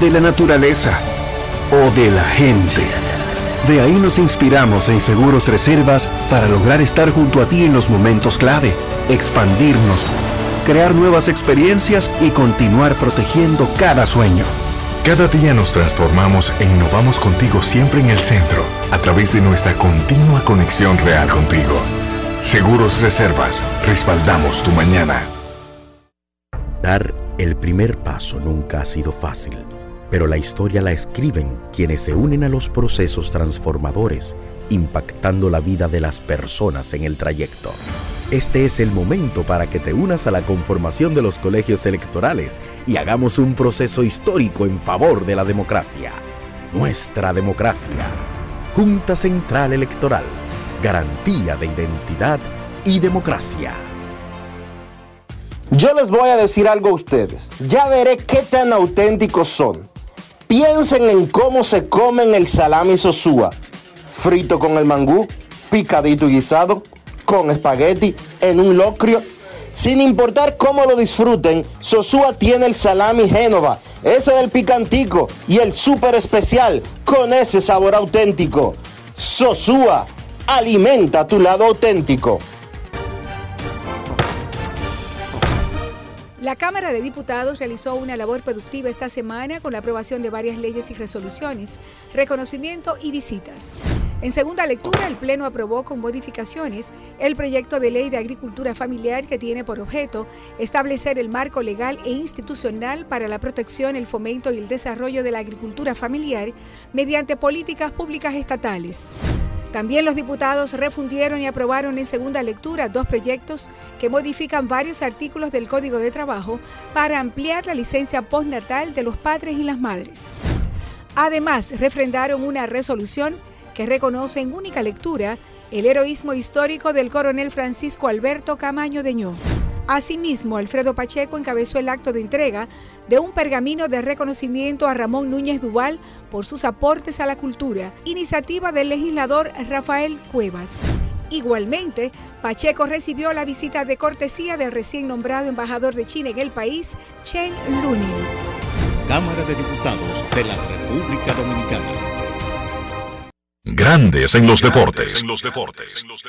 de la naturaleza o de la gente. De ahí nos inspiramos en Seguros Reservas para lograr estar junto a ti en los momentos clave, expandirnos, crear nuevas experiencias y continuar protegiendo cada sueño. Cada día nos transformamos e innovamos contigo siempre en el centro, a través de nuestra continua conexión real contigo. Seguros Reservas, respaldamos tu mañana. Dar el primer paso nunca ha sido fácil, pero la historia la escriben quienes se unen a los procesos transformadores, impactando la vida de las personas en el trayecto. Este es el momento para que te unas a la conformación de los colegios electorales y hagamos un proceso histórico en favor de la democracia. nuestra democracia. Junta Central Electoral, garantía de identidad y democracia. Yo les voy a decir algo a ustedes. Ya veré qué tan auténticos son. Piensen en cómo se comen el salami sosúa. Frito con el mangú, picadito y guisado, con espagueti, en un locrio. Sin importar cómo lo disfruten, Sosúa tiene el salami Génova, ese del picantico y el súper especial con ese sabor auténtico. Sosúa, alimenta tu lado auténtico. La Cámara de Diputados realizó una labor productiva esta semana con la aprobación de varias leyes y resoluciones, reconocimiento y visitas. En segunda lectura, el Pleno aprobó con modificaciones el proyecto de ley de agricultura familiar que tiene por objeto establecer el marco legal e institucional para la protección, el fomento y el desarrollo de la agricultura familiar mediante políticas públicas estatales. También los diputados refundieron y aprobaron en segunda lectura dos proyectos que modifican varios artículos del Código de Trabajo para ampliar la licencia postnatal de los padres y las madres. Además, refrendaron una resolución que reconoce en única lectura el heroísmo histórico del coronel Francisco Alberto Camaño Deñó. Asimismo, Alfredo Pacheco encabezó el acto de entrega de un pergamino de reconocimiento a Ramón Núñez Duval por sus aportes a la cultura, iniciativa del legislador Rafael Cuevas. Igualmente, Pacheco recibió la visita de cortesía del recién nombrado embajador de China en el país, Chen Lunin. Cámara de Diputados de la República Dominicana. Grandes en los deportes. En los deportes. Los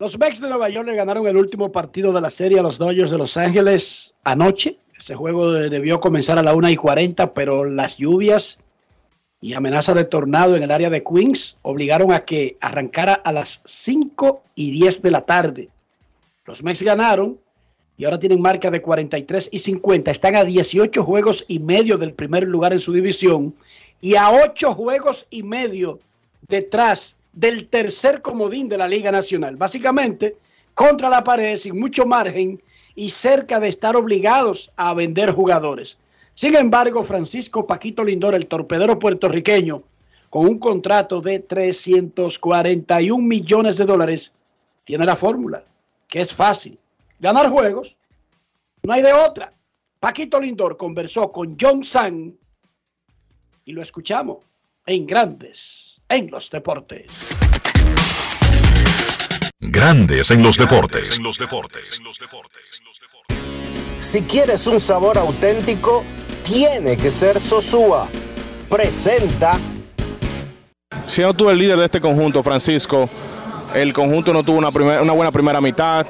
Mets de Nueva York le ganaron el último partido de la serie a los Dodgers de Los Ángeles anoche. Ese juego debió comenzar a la 1 y 40, pero las lluvias y amenaza de tornado en el área de Queens obligaron a que arrancara a las 5 y 10 de la tarde. Los Mets ganaron y ahora tienen marca de 43 y 50. Están a 18 juegos y medio del primer lugar en su división y a 8 juegos y medio detrás del tercer comodín de la Liga Nacional. Básicamente, contra la pared, sin mucho margen y cerca de estar obligados a vender jugadores. Sin embargo, Francisco Paquito Lindor, el torpedero puertorriqueño, con un contrato de 341 millones de dólares, tiene la fórmula, que es fácil. Ganar juegos, no hay de otra. Paquito Lindor conversó con John San y lo escuchamos en Grandes en los Deportes. Grandes en los deportes. En los deportes. Si quieres un sabor auténtico, tiene que ser Sosúa. Presenta. Siendo tú el líder de este conjunto, Francisco, el conjunto no tuvo una, primer- una buena primera mitad,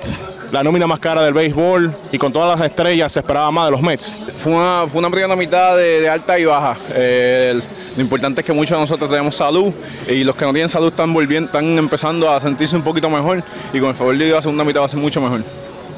la nómina más cara del béisbol y con todas las estrellas se esperaba más de los Mets. Fue una, fue una primera mitad de, de alta y baja. Eh, el- lo importante es que muchos de nosotros tenemos salud y los que no tienen salud están volviendo, están empezando a sentirse un poquito mejor y con el favor de Dios la segunda mitad va a ser mucho mejor.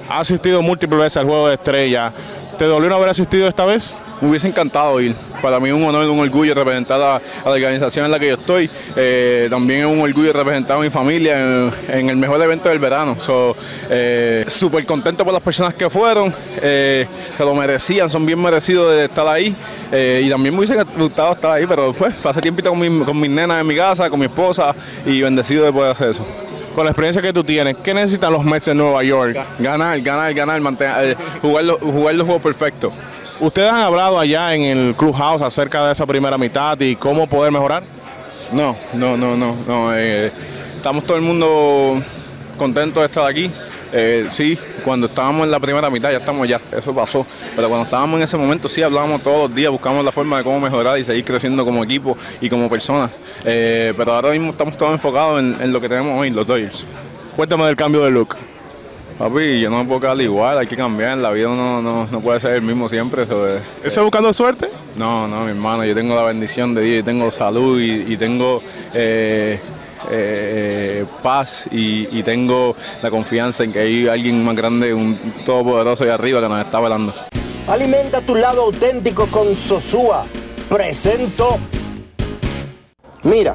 Ha asistido múltiples veces al juego de estrella. ¿Te dolió no haber asistido esta vez? Me hubiese encantado ir. Para mí es un honor, un orgullo representar a, la organización en la que yo estoy. Eh, también es un orgullo representar a mi familia en, el mejor evento del verano. So, eh, Súper contento por las personas que fueron. eh, se lo merecían, son bien merecidos de estar ahí. Y también me hubiese gustado estar ahí, pero pues pasé tiempito con, mi- con mis nenas en mi casa, con mi esposa y bendecido de poder hacer eso. Con la experiencia que tú tienes, ¿qué necesitan los Mets en Nueva York? Ganar, ganar, ganar, mantener, jugar los juegos perfectos. ¿Ustedes han hablado allá en el Clubhouse acerca de esa primera mitad y cómo poder mejorar? No, no, no, no, no. eh, estamos todo el mundo contento de estar aquí. Eh, sí, cuando estábamos en la primera mitad ya estamos ya, eso pasó. Pero cuando estábamos en ese momento sí hablábamos todos los días, buscamos la forma de cómo mejorar y seguir creciendo como equipo y como personas. Eh, pero ahora mismo estamos todos enfocados en, en lo que tenemos hoy, los Dodgers. Cuéntame del cambio de look. Papi, yo no me puedo quedar igual, hay que cambiar, la vida no, no, no puede ser el mismo siempre. Eso es, ¿Estás buscando suerte? No, no, mi hermano, yo tengo la bendición de Dios, yo tengo salud y, y tengo eh, eh, paz y, y tengo la confianza en que hay alguien más grande, un todopoderoso ahí arriba que nos está velando. Alimenta tu lado auténtico con Sosúa. Presento. Mira,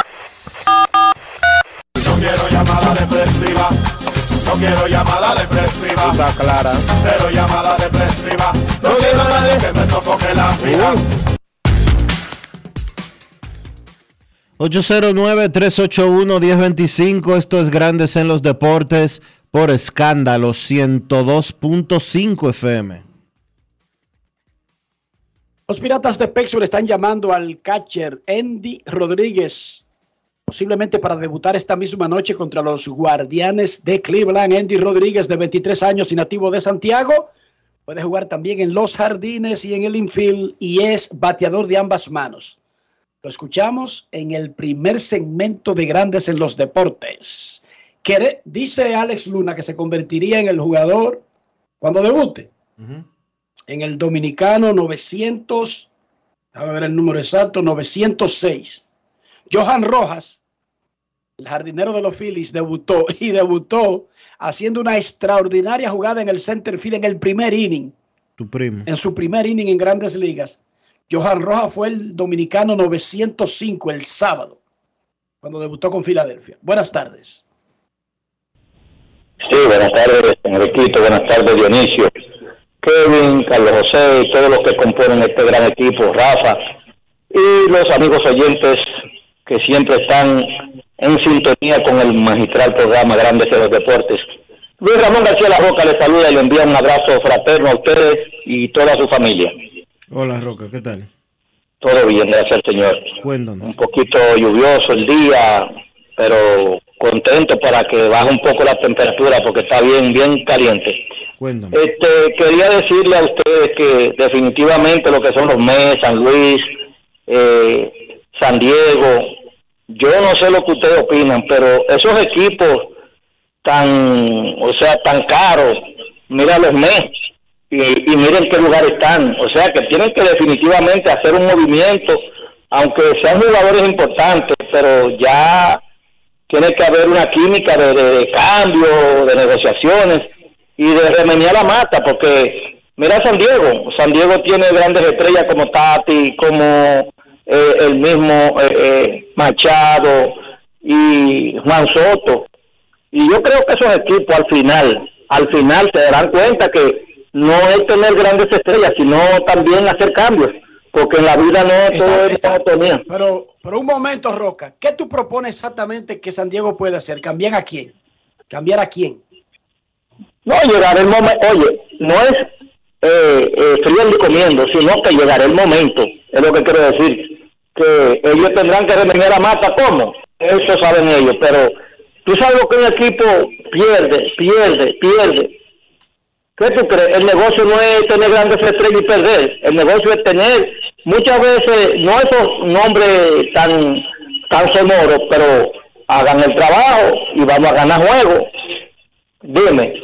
quiero llamada depresiva. No quiero llamada depresiva. Está clara. Cero llamada depresiva. No quiero a nadie que me sofoque la vida. 809-381-1025. Esto es Grandes en los Deportes por escándalo 102.5 FM. Los Piratas de Pittsburgh están llamando al catcher Andy Rodríguez, posiblemente para debutar esta misma noche contra los Guardianes de Cleveland. Andy Rodríguez, de 23 años y nativo de Santiago, puede jugar también en los jardines y en el infield y es bateador de ambas manos. Lo escuchamos en el primer segmento de Grandes en los Deportes. Dice Alex Luna que se convertiría en el jugador cuando debute. En el dominicano 900, a ver el número exacto, 906. Johan Rojas, el jardinero de los Phillies, debutó *laughs* y debutó haciendo una extraordinaria jugada en el center field en el primer inning, Tu primo. en su primer inning en grandes ligas. Johan Rojas fue el dominicano 905 el sábado, cuando debutó con Filadelfia. Buenas tardes. Sí, buenas tardes, señor equipo, buenas tardes, Dionisio, Kevin, Carlos José y todos los que componen este gran equipo, Rafa, y los amigos oyentes que siempre están en sintonía con el magistral programa Grandes de los Deportes. Luis Ramón García La Roca les saluda y le envía un abrazo fraterno a ustedes y toda su familia. Hola Roca, ¿qué tal? Todo bien, gracias al Señor. Cuéntanos. Un poquito lluvioso el día, pero contento para que baje un poco la temperatura porque está bien, bien caliente. Cuéntame. Este, quería decirle a ustedes que definitivamente lo que son los MES, San Luis, eh, San Diego, yo no sé lo que ustedes opinan, pero esos equipos tan, o sea, tan caros, mira los MES y, miren qué lugar están, o sea que tienen que definitivamente hacer un movimiento, aunque sean jugadores importantes, pero ya tiene que haber una química de, de- de cambio, de negociaciones y de remeniar la mata, porque mira San Diego, San Diego tiene grandes estrellas como Tati, como eh, el mismo eh, eh, Machado y Juan Soto. Y yo creo que esos equipos al final, al final se darán cuenta que no es tener grandes estrellas, sino también hacer cambios, porque en la vida no todo es monotonía. Pero, pero un momento, Roca, ¿qué tú propones exactamente que San Diego puede hacer? ¿Cambiar a quién? ¿Cambiar a quién? No, llegará el momento, oye, no es eh, eh, frío y comiendo, sino que llegará el momento, es lo que quiero decir, que ellos tendrán que remediar la mata, ¿cómo? Eso saben ellos, pero tú sabes lo que un equipo pierde, pierde, pierde. ¿Qué tú crees? El negocio no es tener grandes estrellas y perder, el negocio es tener muchas veces, no esos nombres tan, tan sonoros, pero hagan el trabajo y vamos a ganar juegos. Dime.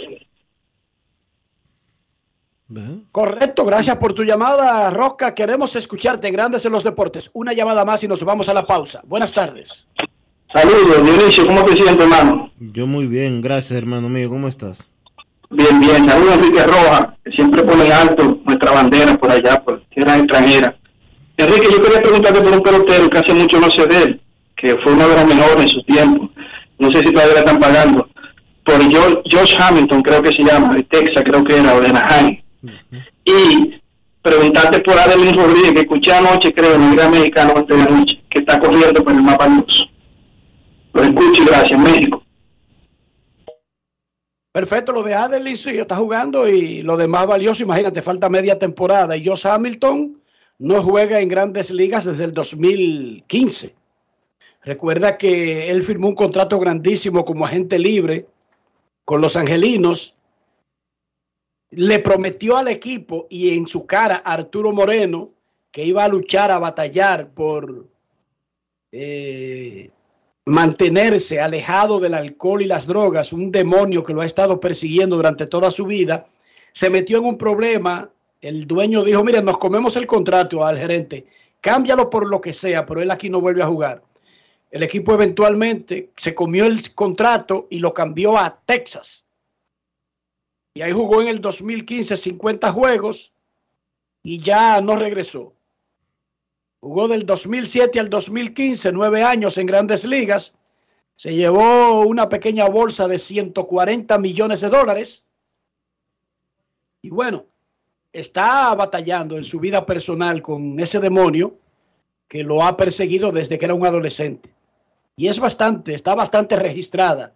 Correcto, gracias por tu llamada, Roca. Queremos escucharte en Grandes en los Deportes. Una llamada más y nos vamos a la pausa. Buenas tardes. Saludos, Dionisio, ¿cómo te sientes, hermano? Yo muy bien, gracias hermano mío, ¿cómo estás? Bien, bien. Saludos, Enrique Roja, que siempre pone alto nuestra bandera por allá, por tierra extranjera. Enrique, yo quería preguntarte por un pelotero que hace mucho no sé de él, que fue uno de los mejores en su tiempo. No sé si todavía le están pagando. Por Josh Hamilton, creo que se llama, de Texas, creo que era, o de Anaheim. Y preguntarte por Adelín Rodríguez, que escuché anoche, creo, en el Gran Mexicano de noche, que está corriendo por el mapa luz. Lo escucho y gracias, México. Perfecto, lo de Adelin sí está jugando y lo demás valioso, imagínate, falta media temporada y Josh Hamilton no juega en grandes ligas desde el 2015. Recuerda que él firmó un contrato grandísimo como agente libre con los angelinos. Le prometió al equipo y en su cara a Arturo Moreno que iba a luchar, a batallar por eh, mantenerse alejado del alcohol y las drogas, un demonio que lo ha estado persiguiendo durante toda su vida, se metió en un problema. El dueño dijo, mire, nos comemos el contrato al gerente, cámbialo por lo que sea, pero él aquí no vuelve a jugar. El equipo eventualmente se comió el contrato y lo cambió a Texas. Y ahí jugó en el 2015 50 juegos y ya no regresó. Jugó del 2007 al 2015, nueve años en grandes ligas. Se llevó una pequeña bolsa de 140 millones de dólares. Y bueno, está batallando en su vida personal con ese demonio que lo ha perseguido desde que era un adolescente. Y es bastante, está bastante registrada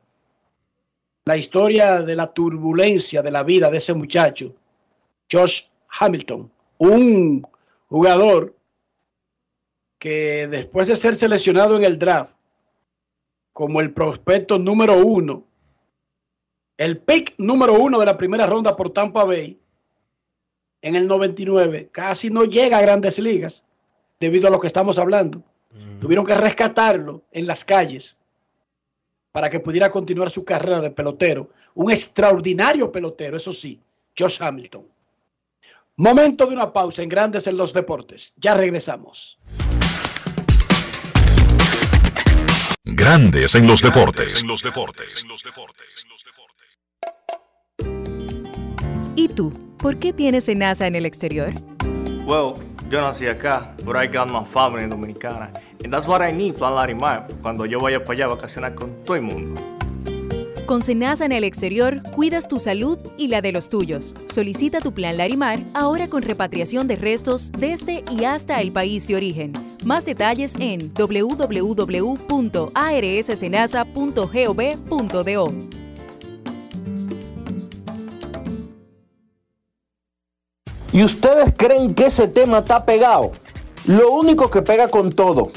la historia de la turbulencia de la vida de ese muchacho, Josh Hamilton, un jugador que después de ser seleccionado en el draft como el prospecto número uno, el pick número uno de la primera ronda por Tampa Bay, en el 99, casi no llega a grandes ligas debido a lo que estamos hablando. Tuvieron que rescatarlo en las calles para que pudiera continuar su carrera de pelotero. Un extraordinario pelotero, eso sí, Josh Hamilton. Momento de una pausa en Grandes en los Deportes. Ya regresamos. Grandes en los deportes. ¿Y tú? ¿Por qué tienes NASA en el exterior? Well, yo nací acá, but I got my family dominicana. And that's what I need, Plan Larimar, cuando yo vaya para allá a vacacionar con todo el mundo. Con Senasa en el exterior, cuidas tu salud y la de los tuyos. Solicita tu plan Larimar ahora con repatriación de restos desde y hasta el país de origen. Más detalles en www.arssenasa.gov.do. ¿Y ustedes creen que ese tema está pegado? Lo único que pega con todo.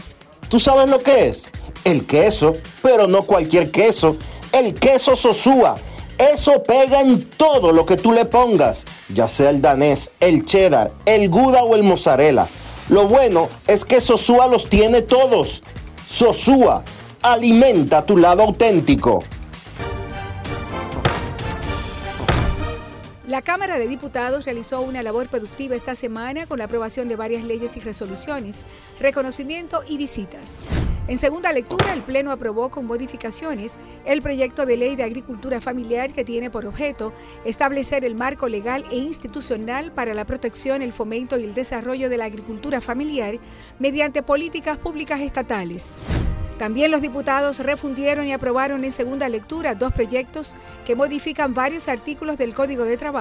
¿Tú sabes lo que es? El queso, pero no cualquier queso el queso Sosúa. Eso pega en todo lo que tú le pongas, ya sea el danés, el cheddar, el gouda o el mozzarella. Lo bueno es que Sosúa los tiene todos. Sosúa, alimenta tu lado auténtico. La Cámara de Diputados realizó una labor productiva esta semana con la aprobación de varias leyes y resoluciones, reconocimiento y visitas. En segunda lectura, el Pleno aprobó con modificaciones el proyecto de ley de agricultura familiar que tiene por objeto establecer el marco legal e institucional para la protección, el fomento y el desarrollo de la agricultura familiar mediante políticas públicas estatales. También los diputados refundieron y aprobaron en segunda lectura dos proyectos que modifican varios artículos del Código de Trabajo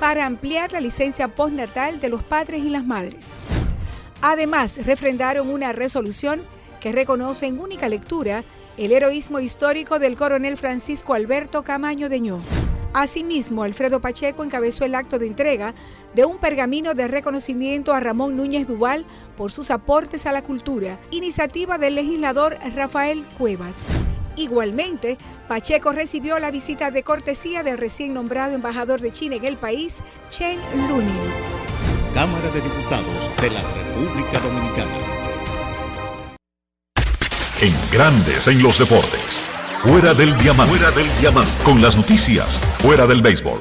para ampliar la licencia postnatal de los padres y las madres. Además, refrendaron una resolución que reconoce en única lectura el heroísmo histórico del coronel Francisco Alberto Camaño Deñó. Asimismo, Alfredo Pacheco encabezó el acto de entrega de un pergamino de reconocimiento a Ramón Núñez Duval por sus aportes a la cultura, iniciativa del legislador Rafael Cuevas. Igualmente, Pacheco recibió la visita de cortesía del recién nombrado embajador de China en el país, Chen Lunin. Cámara de Diputados de la República Dominicana. En Grandes en los Deportes. Fuera del diamante. Fuera del diamante. Con las noticias. Fuera del béisbol.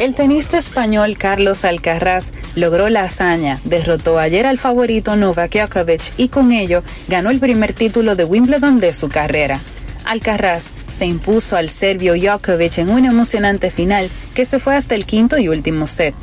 El tenista español Carlos Alcaraz logró la hazaña. Derrotó ayer al favorito Novak Djokovic y con ello ganó el primer título de Wimbledon de su carrera. Alcaraz se impuso al serbio Djokovic en una emocionante final que se fue hasta el quinto y último set.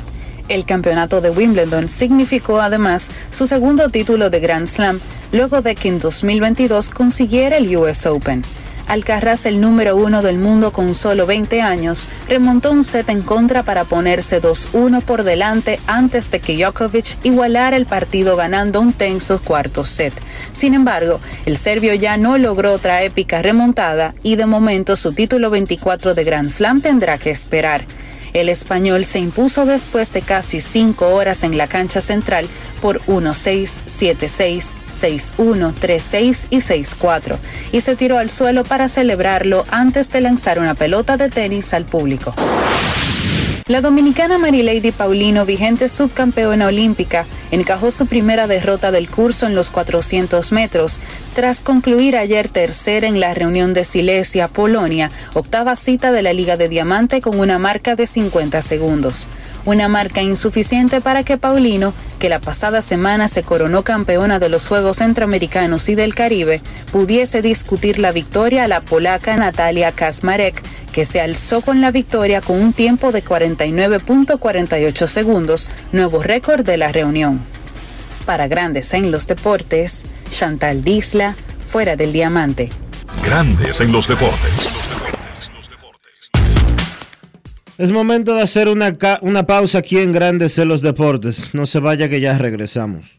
El campeonato de Wimbledon significó además su segundo título de Grand Slam, luego de que en 2022 consiguiera el US Open. Alcaraz, el número uno del mundo con solo 20 años, remontó un set en contra para ponerse 2-1 por delante antes de que Djokovic igualara el partido ganando un tenso cuarto set. Sin embargo, el serbio ya no logró otra épica remontada y de momento su título 24 de Grand Slam tendrá que esperar. El español se impuso después de casi cinco horas en la cancha central por 1-6, 7-6, 6-1, 3-6 y 6-4 y se tiró al suelo para celebrarlo antes de lanzar una pelota de tenis al público. La dominicana Marilady Paulino, vigente subcampeona olímpica, encajó su primera derrota del curso en los 400 metros, tras concluir ayer tercera en la reunión de Silesia, Polonia, octava cita de la Liga de Diamante con una marca de 50 segundos. Una marca insuficiente para que Paulino, que la pasada semana se coronó campeona de los Juegos Centroamericanos y del Caribe, pudiese discutir la victoria a la polaca Natalia Kasmarek, que se alzó con la victoria con un tiempo de 49.48 segundos, nuevo récord de la reunión. Para Grandes en los Deportes, Chantal Disla, fuera del diamante. Grandes en los deportes. Es momento de hacer una, una pausa aquí en Grandes en los Deportes. No se vaya que ya regresamos.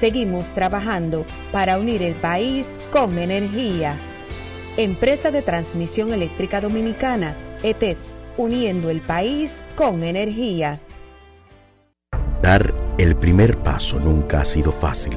Seguimos trabajando para unir el país con energía. Empresa de Transmisión Eléctrica Dominicana, ETED, uniendo el país con energía. Dar el primer paso nunca ha sido fácil,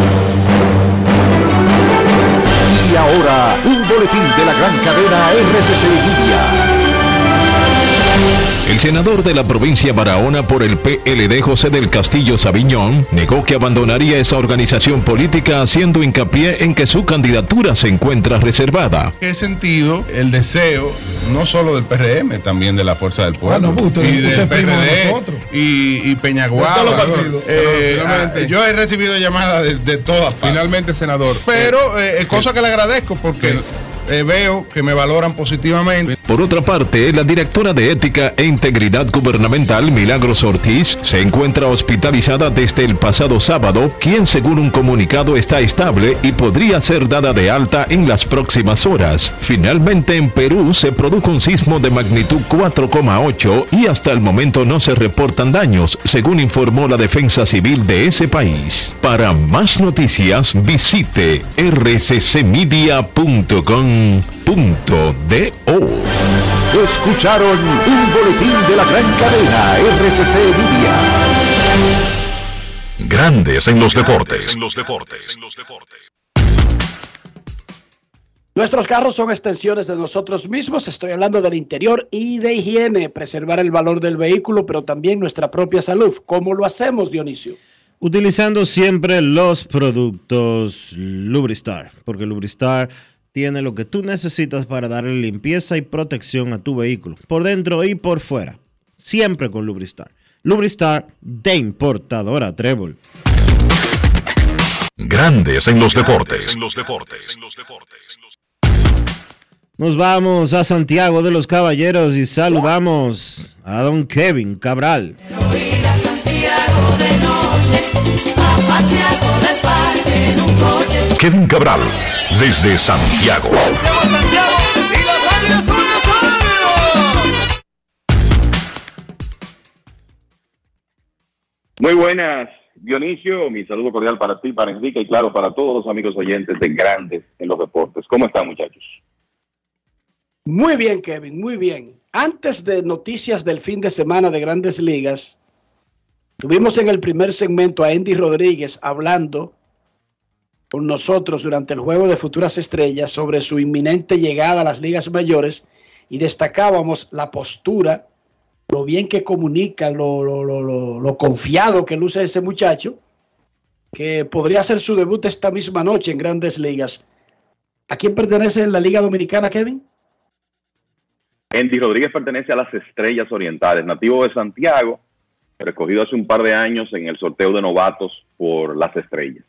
Y ahora, un boletín de la gran cadena RCC Media. El senador de la provincia Barahona por el PLD José del Castillo Sabiñón negó que abandonaría esa organización política haciendo hincapié en que su candidatura se encuentra reservada. He sentido el deseo, no solo del PRM, también de la Fuerza del Pueblo, usted- y del es de PRD, y, y Peñaguaba. Eh, ah, yo he recibido llamadas de, de todas partes. Finalmente, senador. Pero eh, cosa que le agradezco porque eh, veo que me valoran positivamente. Por otra parte, la directora de Ética e Integridad Gubernamental, Milagros Ortiz, se encuentra hospitalizada desde el pasado sábado, quien según un comunicado está estable y podría ser dada de alta en las próximas horas. Finalmente, en Perú se produjo un sismo de magnitud 4,8 y hasta el momento no se reportan daños, según informó la Defensa Civil de ese país. Para más noticias, visite rccmedia.com.do. Escucharon un boletín de la gran cadena RCC Media. Grandes en los deportes. En los deportes. Nuestros carros son extensiones de nosotros mismos. Estoy hablando del interior y de higiene, preservar el valor del vehículo, pero también nuestra propia salud. ¿Cómo lo hacemos, Dionisio? Utilizando siempre los productos Lubristar, porque Lubristar tiene lo que tú necesitas para darle limpieza y protección a tu vehículo, por dentro y por fuera. Siempre con Lubristar. Lubristar de importadora Trébol. Grandes en los deportes. En los deportes. Nos vamos a Santiago de los Caballeros y saludamos a don Kevin Cabral. Kevin Cabral, desde Santiago. Muy buenas, Dionisio. Mi saludo cordial para ti, para Enrique y claro, para todos los amigos oyentes de Grandes en los Deportes. ¿Cómo están, muchachos? Muy bien, Kevin, muy bien. Antes de noticias del fin de semana de grandes ligas, tuvimos en el primer segmento a Andy Rodríguez hablando con nosotros durante el juego de futuras estrellas sobre su inminente llegada a las ligas mayores y destacábamos la postura, lo bien que comunica, lo, lo, confiado que luce ese muchacho, que podría hacer su debut esta misma noche en grandes ligas. ¿A quién pertenece en la Liga Dominicana, Kevin? Andy Rodríguez pertenece a las Estrellas Orientales, nativo de Santiago, pero escogido hace un par de años en el sorteo de novatos por las estrellas.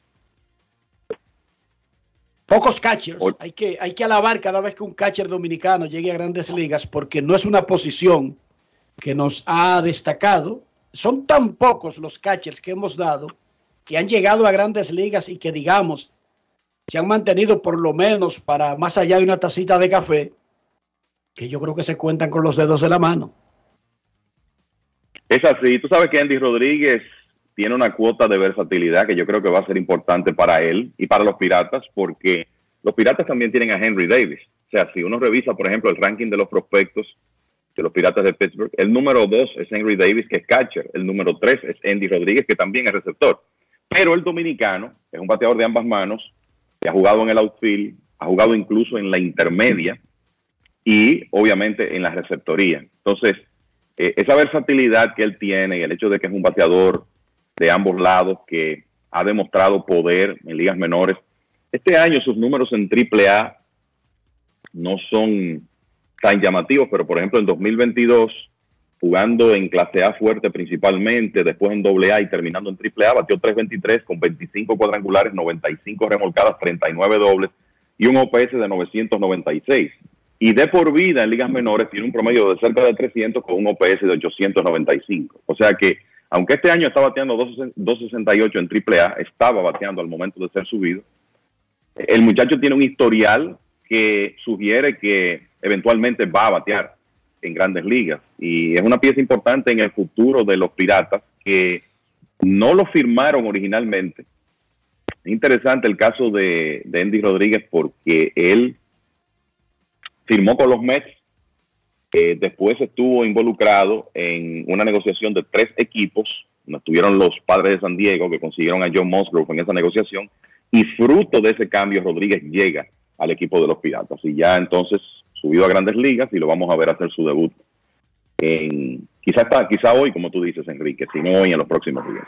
Pocos catchers. Hay que, hay que alabar cada vez que un catcher dominicano llegue a grandes ligas porque no es una posición que nos ha destacado. Son tan pocos los catchers que hemos dado que han llegado a grandes ligas y que digamos se han mantenido por lo menos para más allá de una tacita de café, que yo creo que se cuentan con los dedos de la mano. Es así. Tú sabes que Andy Rodríguez tiene una cuota de versatilidad que yo creo que va a ser importante para él y para los Piratas, porque los Piratas también tienen a Henry Davis. O sea, si uno revisa, por ejemplo, el ranking de los prospectos de los Piratas de Pittsburgh, el número dos es Henry Davis, que es catcher. El número tres es Andy Rodríguez, que también es receptor. Pero el dominicano es un bateador de ambas manos, que ha jugado en el outfield, ha jugado incluso en la intermedia y obviamente en la receptoría. Entonces, eh, esa versatilidad que él tiene y el hecho de que es un bateador de ambos lados que ha demostrado poder en ligas menores. Este año sus números en AAA no son tan llamativos, pero por ejemplo en 2022, jugando en clase A fuerte principalmente, después en AA y terminando en AAA, batió 323 con 25 cuadrangulares, 95 remolcadas, 39 dobles y un OPS de 996. Y de por vida en ligas menores tiene un promedio de cerca de 300 con un OPS de 895. O sea que aunque este año está bateando 268 en AAA, estaba bateando al momento de ser subido. El muchacho tiene un historial que sugiere que eventualmente va a batear en grandes ligas y es una pieza importante en el futuro de los Piratas que no lo firmaron originalmente. Es interesante el caso de, de Andy Rodríguez porque él firmó con los Mets después estuvo involucrado en una negociación de tres equipos, estuvieron los padres de San Diego que consiguieron a John Musgrove en esa negociación, y fruto de ese cambio Rodríguez llega al equipo de los Piratas y ya entonces subido a grandes ligas y lo vamos a ver hacer su debut en quizá, quizá hoy, como tú dices, Enrique, si no hoy en los próximos días.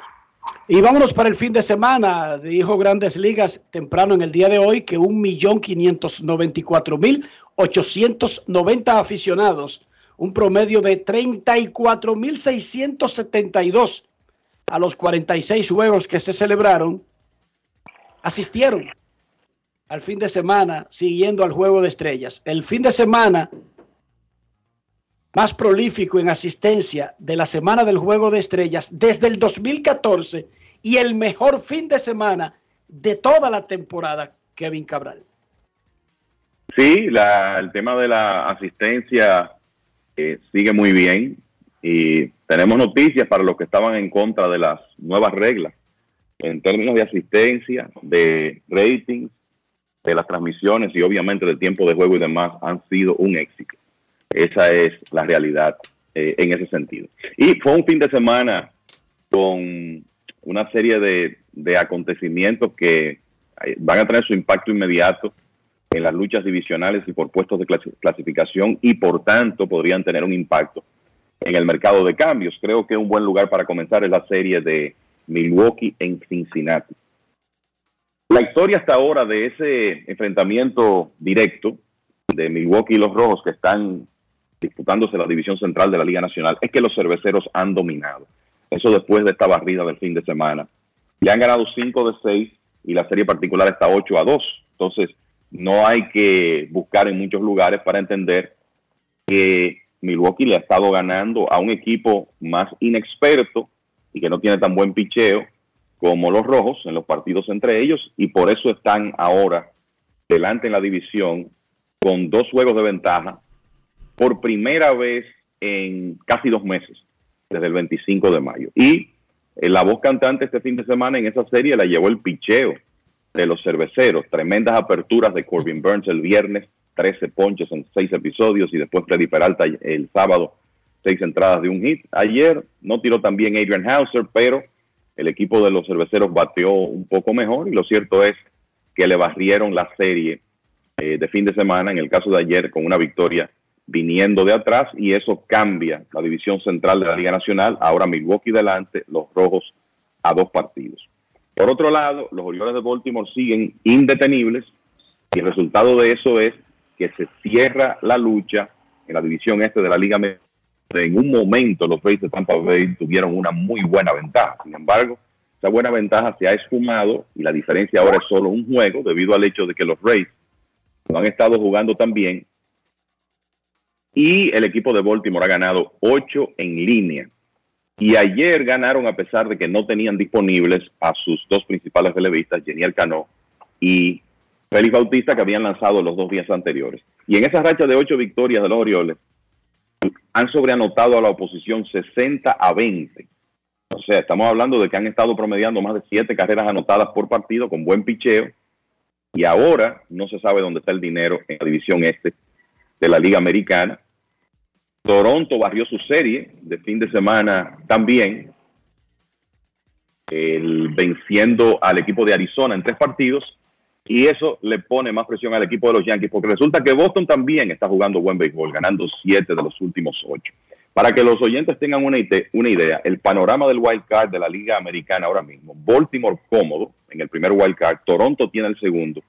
Y vámonos para el fin de semana. Dijo Grandes Ligas temprano en el día de hoy que 1.594.890 aficionados, un promedio de 34.672 a los 46 juegos que se celebraron, asistieron al fin de semana siguiendo al Juego de Estrellas. El fin de semana más prolífico en asistencia de la semana del Juego de Estrellas desde el 2014 y el mejor fin de semana de toda la temporada, Kevin Cabral. Sí, el tema de la asistencia eh, sigue muy bien y tenemos noticias para los que estaban en contra de las nuevas reglas en términos de asistencia, de ratings, de las transmisiones y obviamente del tiempo de juego y demás han sido un éxito. Esa es la realidad eh, en ese sentido. Y fue un fin de semana con una serie de, acontecimientos que eh, van a tener su impacto inmediato en las luchas divisionales y por puestos de clasificación y por tanto podrían tener un impacto en el mercado de cambios. Creo que un buen lugar para comenzar es la serie de Milwaukee en Cincinnati. La historia hasta ahora de ese enfrentamiento directo de Milwaukee y los Rojos que están disputándose la división central de la Liga Nacional, es que los cerveceros han dominado. Eso después de esta barrida del fin de semana. Ya han ganado 5 de 6 y la serie particular está 8 a 2. Entonces, no hay que buscar en muchos lugares para entender que Milwaukee le ha estado ganando a un equipo más inexperto y que no tiene tan buen picheo como los rojos en los partidos entre ellos y por eso están ahora delante en la división con dos juegos de ventaja por primera vez en casi dos meses, desde el 25 de mayo. Y eh, la voz cantante este fin de semana en esa serie la llevó el picheo de los cerveceros. Tremendas aperturas de Corbin Burns el viernes, 13 ponches en seis episodios y después Freddy Peralta el sábado, seis entradas de un hit. Ayer no tiró también Adrian Hauser, pero el equipo de los cerveceros bateó un poco mejor y lo cierto es que le barrieron la serie eh, de fin de semana, en el caso de ayer, con una victoria viniendo de atrás y eso cambia la división central de la Liga Nacional. Ahora Milwaukee delante, los rojos a dos partidos. Por otro lado, los Orioles de Baltimore siguen indetenibles y el resultado de eso es que se cierra la lucha en la división este de la Liga en un momento los Rays de Tampa Bay tuvieron una muy buena ventaja. Sin embargo, esa buena ventaja se ha esfumado y la diferencia ahora es solo un juego debido al hecho de que los Rays no han estado jugando tan bien y el equipo de Baltimore ha ganado ocho en línea. Y ayer ganaron a pesar de que no tenían disponibles a sus dos principales relevistas, Geniel Cano y Félix Bautista, que habían lanzado los dos días anteriores. Y en esa racha de ocho victorias de los Orioles, han sobreanotado a la oposición 60 a 20. O sea, estamos hablando de que han estado promediando más de siete carreras anotadas por partido con buen picheo. Y ahora no se sabe dónde está el dinero en la división este de la Liga Americana. Toronto barrió su serie de fin de semana también, el, venciendo al equipo de Arizona en tres partidos. Y eso le pone más presión al equipo de los Yankees, porque resulta que Boston también está jugando buen béisbol, ganando siete de los últimos ocho. Para que los oyentes tengan una, una idea, el panorama del wild card de la Liga Americana ahora mismo, Baltimore cómodo en el primer wild card, Toronto tiene el segundo,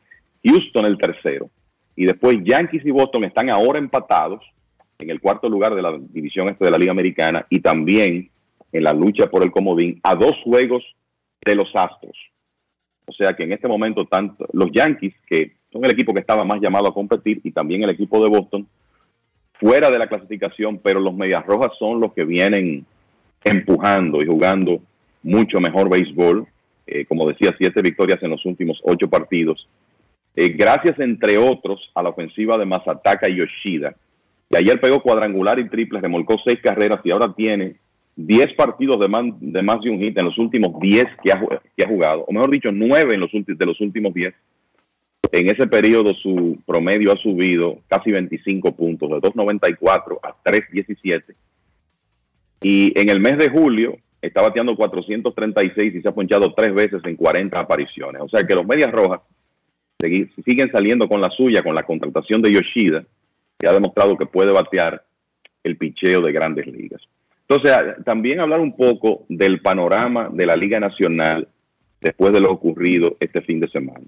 Houston el tercero, y después Yankees y Boston están ahora empatados en el cuarto lugar de la división este de la Liga Americana y también en la lucha por el comodín a dos juegos de los Astros. O sea que en este momento tanto los Yankees, que son el equipo que estaba más llamado a competir, y también el equipo de Boston, fuera de la clasificación, pero los Medias Rojas son los que vienen empujando y jugando mucho mejor béisbol. Eh, como decía, siete victorias en los últimos ocho partidos. Eh, gracias, entre otros, a la ofensiva de Masataka Yoshida, que ayer pegó cuadrangular y triple, remolcó seis carreras y ahora tiene 10 partidos de, más de un hit en los últimos 10 que ha, jugado, o mejor dicho, 9 en los de los últimos 10. En ese periodo su promedio ha subido casi 25 puntos, de 2.94 a 3.17. Y en el mes de julio está bateando 436 y se ha ponchado tres veces en 40 apariciones. O sea que los Medias Rojas siguen saliendo con la suya, con la contratación de Yoshida, que ha demostrado que puede batear el picheo de grandes ligas. Entonces, también hablar un poco del panorama de la Liga Nacional después de lo ocurrido este fin de semana.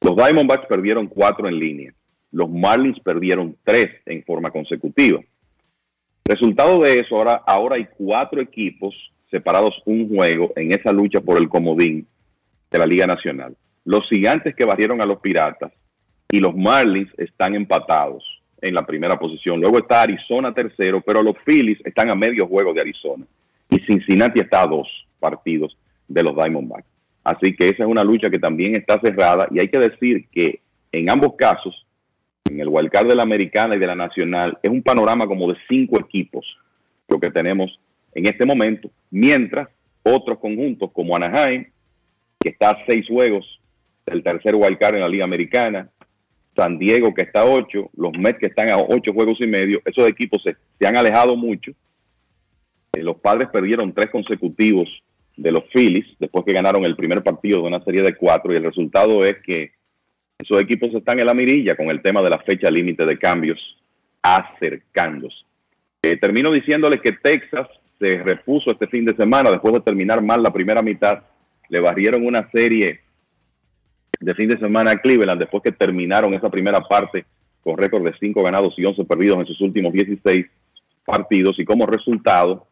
Los Diamondbacks perdieron cuatro en línea. Los Marlins perdieron tres en forma consecutiva. Resultado de eso, ahora, ahora hay cuatro equipos separados un juego en esa lucha por el comodín de la Liga Nacional. Los gigantes que barrieron a los Piratas y los Marlins están empatados en la primera posición. Luego está Arizona tercero, pero los Phillies están a medio juego de Arizona. Y Cincinnati está a dos partidos de los Diamondbacks. Así que esa es una lucha que también está cerrada y hay que decir que en ambos casos, en el wildcard de la americana y de la nacional, es un panorama como de cinco equipos lo que tenemos en este momento, mientras otros conjuntos como Anaheim, que está a seis juegos del tercer wildcard en la liga americana, San Diego que está a 8, los Mets que están a 8 juegos y medio, esos equipos se, han alejado mucho. Eh, los padres perdieron tres consecutivos de los Phillies después que ganaron el primer partido de una serie de cuatro y el resultado es que esos equipos están en la mirilla con el tema de la fecha límite de cambios acercándose. Eh, termino diciéndoles que Texas se repuso este fin de semana después de terminar mal la primera mitad. Le barrieron una serie de fin de semana a Cleveland después que terminaron esa primera parte con récord de 5 ganados y 11 perdidos en sus últimos 16 partidos y como resultado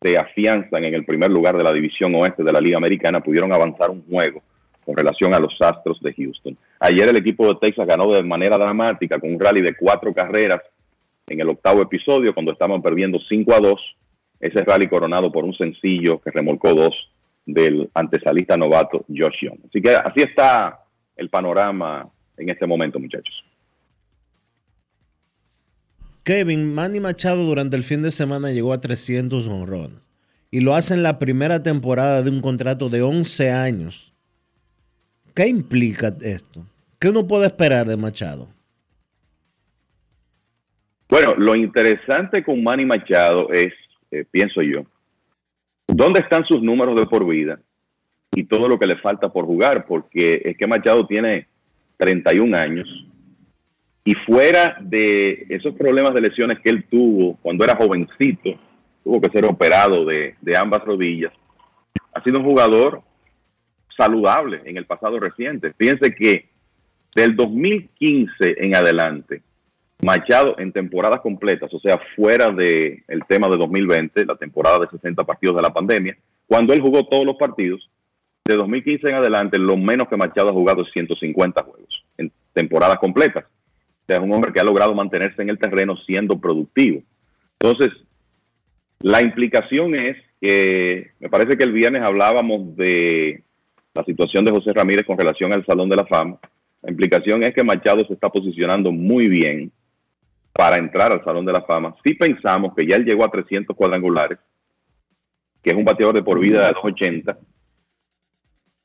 se afianzan en el primer lugar de la división oeste de la Liga Americana, pudieron avanzar un juego con relación a los Astros de Houston. Ayer el equipo de Texas ganó de manera dramática con un rally de cuatro carreras en el octavo episodio cuando estaban perdiendo 5 a 2. Ese rally coronado por un sencillo que remolcó dos del antesalista novato Josh Young. Así que así está el panorama en este momento, muchachos. Kevin, Manny Machado durante el fin de semana llegó a 300 honrones y lo hace en la primera temporada de un contrato de 11 años. ¿Qué implica esto? ¿Qué uno puede esperar de Machado? Bueno, lo interesante con Manny Machado es, eh, pienso yo, ¿Dónde están sus números de por vida? Y todo lo que le falta por jugar, porque es que Machado tiene 31 años y fuera de esos problemas de lesiones que él tuvo cuando era jovencito, tuvo que ser operado de, ambas rodillas, ha sido un jugador saludable en el pasado reciente. Fíjense que del 2015 en adelante, Machado en temporadas completas, o sea, fuera del el tema de 2020, la temporada de 60 partidos de la pandemia, cuando él jugó todos los partidos, de 2015 en adelante, lo menos que Machado ha jugado es 150 juegos en temporadas completas. O sea, es un hombre que ha logrado mantenerse en el terreno siendo productivo. Entonces, la implicación es que me parece que el viernes hablábamos de la situación de José Ramírez con relación al Salón de la Fama. La implicación es que Machado se está posicionando muy bien para entrar al Salón de la Fama. Si pensamos que ya él llegó a 300 cuadrangulares, que es un bateador de por vida de 280,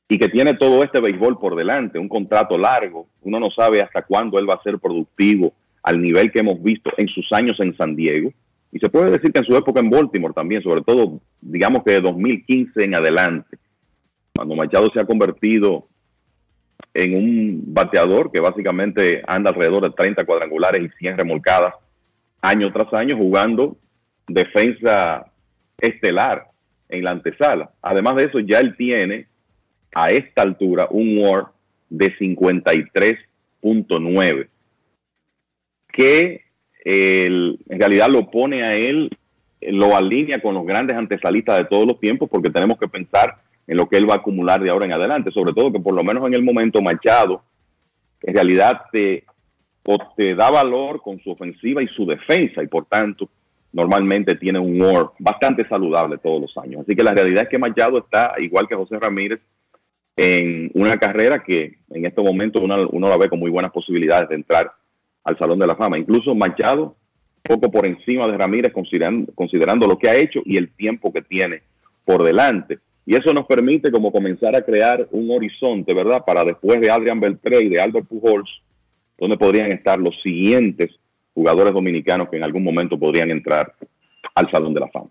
y que tiene todo este béisbol por delante, un contrato largo, uno no sabe hasta cuándo él va a ser productivo al nivel que hemos visto en sus años en San Diego. Y se puede decir que en su época en Baltimore también, sobre todo, digamos que de 2015 en adelante, cuando Machado se ha convertido en un bateador que básicamente anda alrededor de 30 cuadrangulares y 100 remolcadas año tras año jugando defensa estelar en la antesala. Además de eso, ya él tiene a esta altura un WAR de 53.9, que en realidad lo pone a él, lo alinea con los grandes antesalistas de todos los tiempos, porque tenemos que pensar en lo que él va a acumular de ahora en adelante, sobre todo que por lo menos en el momento Machado, en realidad te, te da valor con su ofensiva y su defensa, y por tanto normalmente tiene un WAR bastante saludable todos los años. Así que la realidad es que Machado está, igual que José Ramírez, en una carrera que en este momento uno, uno la ve con muy buenas posibilidades de entrar al Salón de la Fama. Incluso Machado, poco por encima de Ramírez, considerando, considerando lo que ha hecho y el tiempo que tiene por delante. Y eso nos permite como comenzar a crear un horizonte, ¿verdad? Para después de Adrian Beltré y de Albert Pujols, donde podrían estar los siguientes jugadores dominicanos que en algún momento podrían entrar al Salón de la Fama.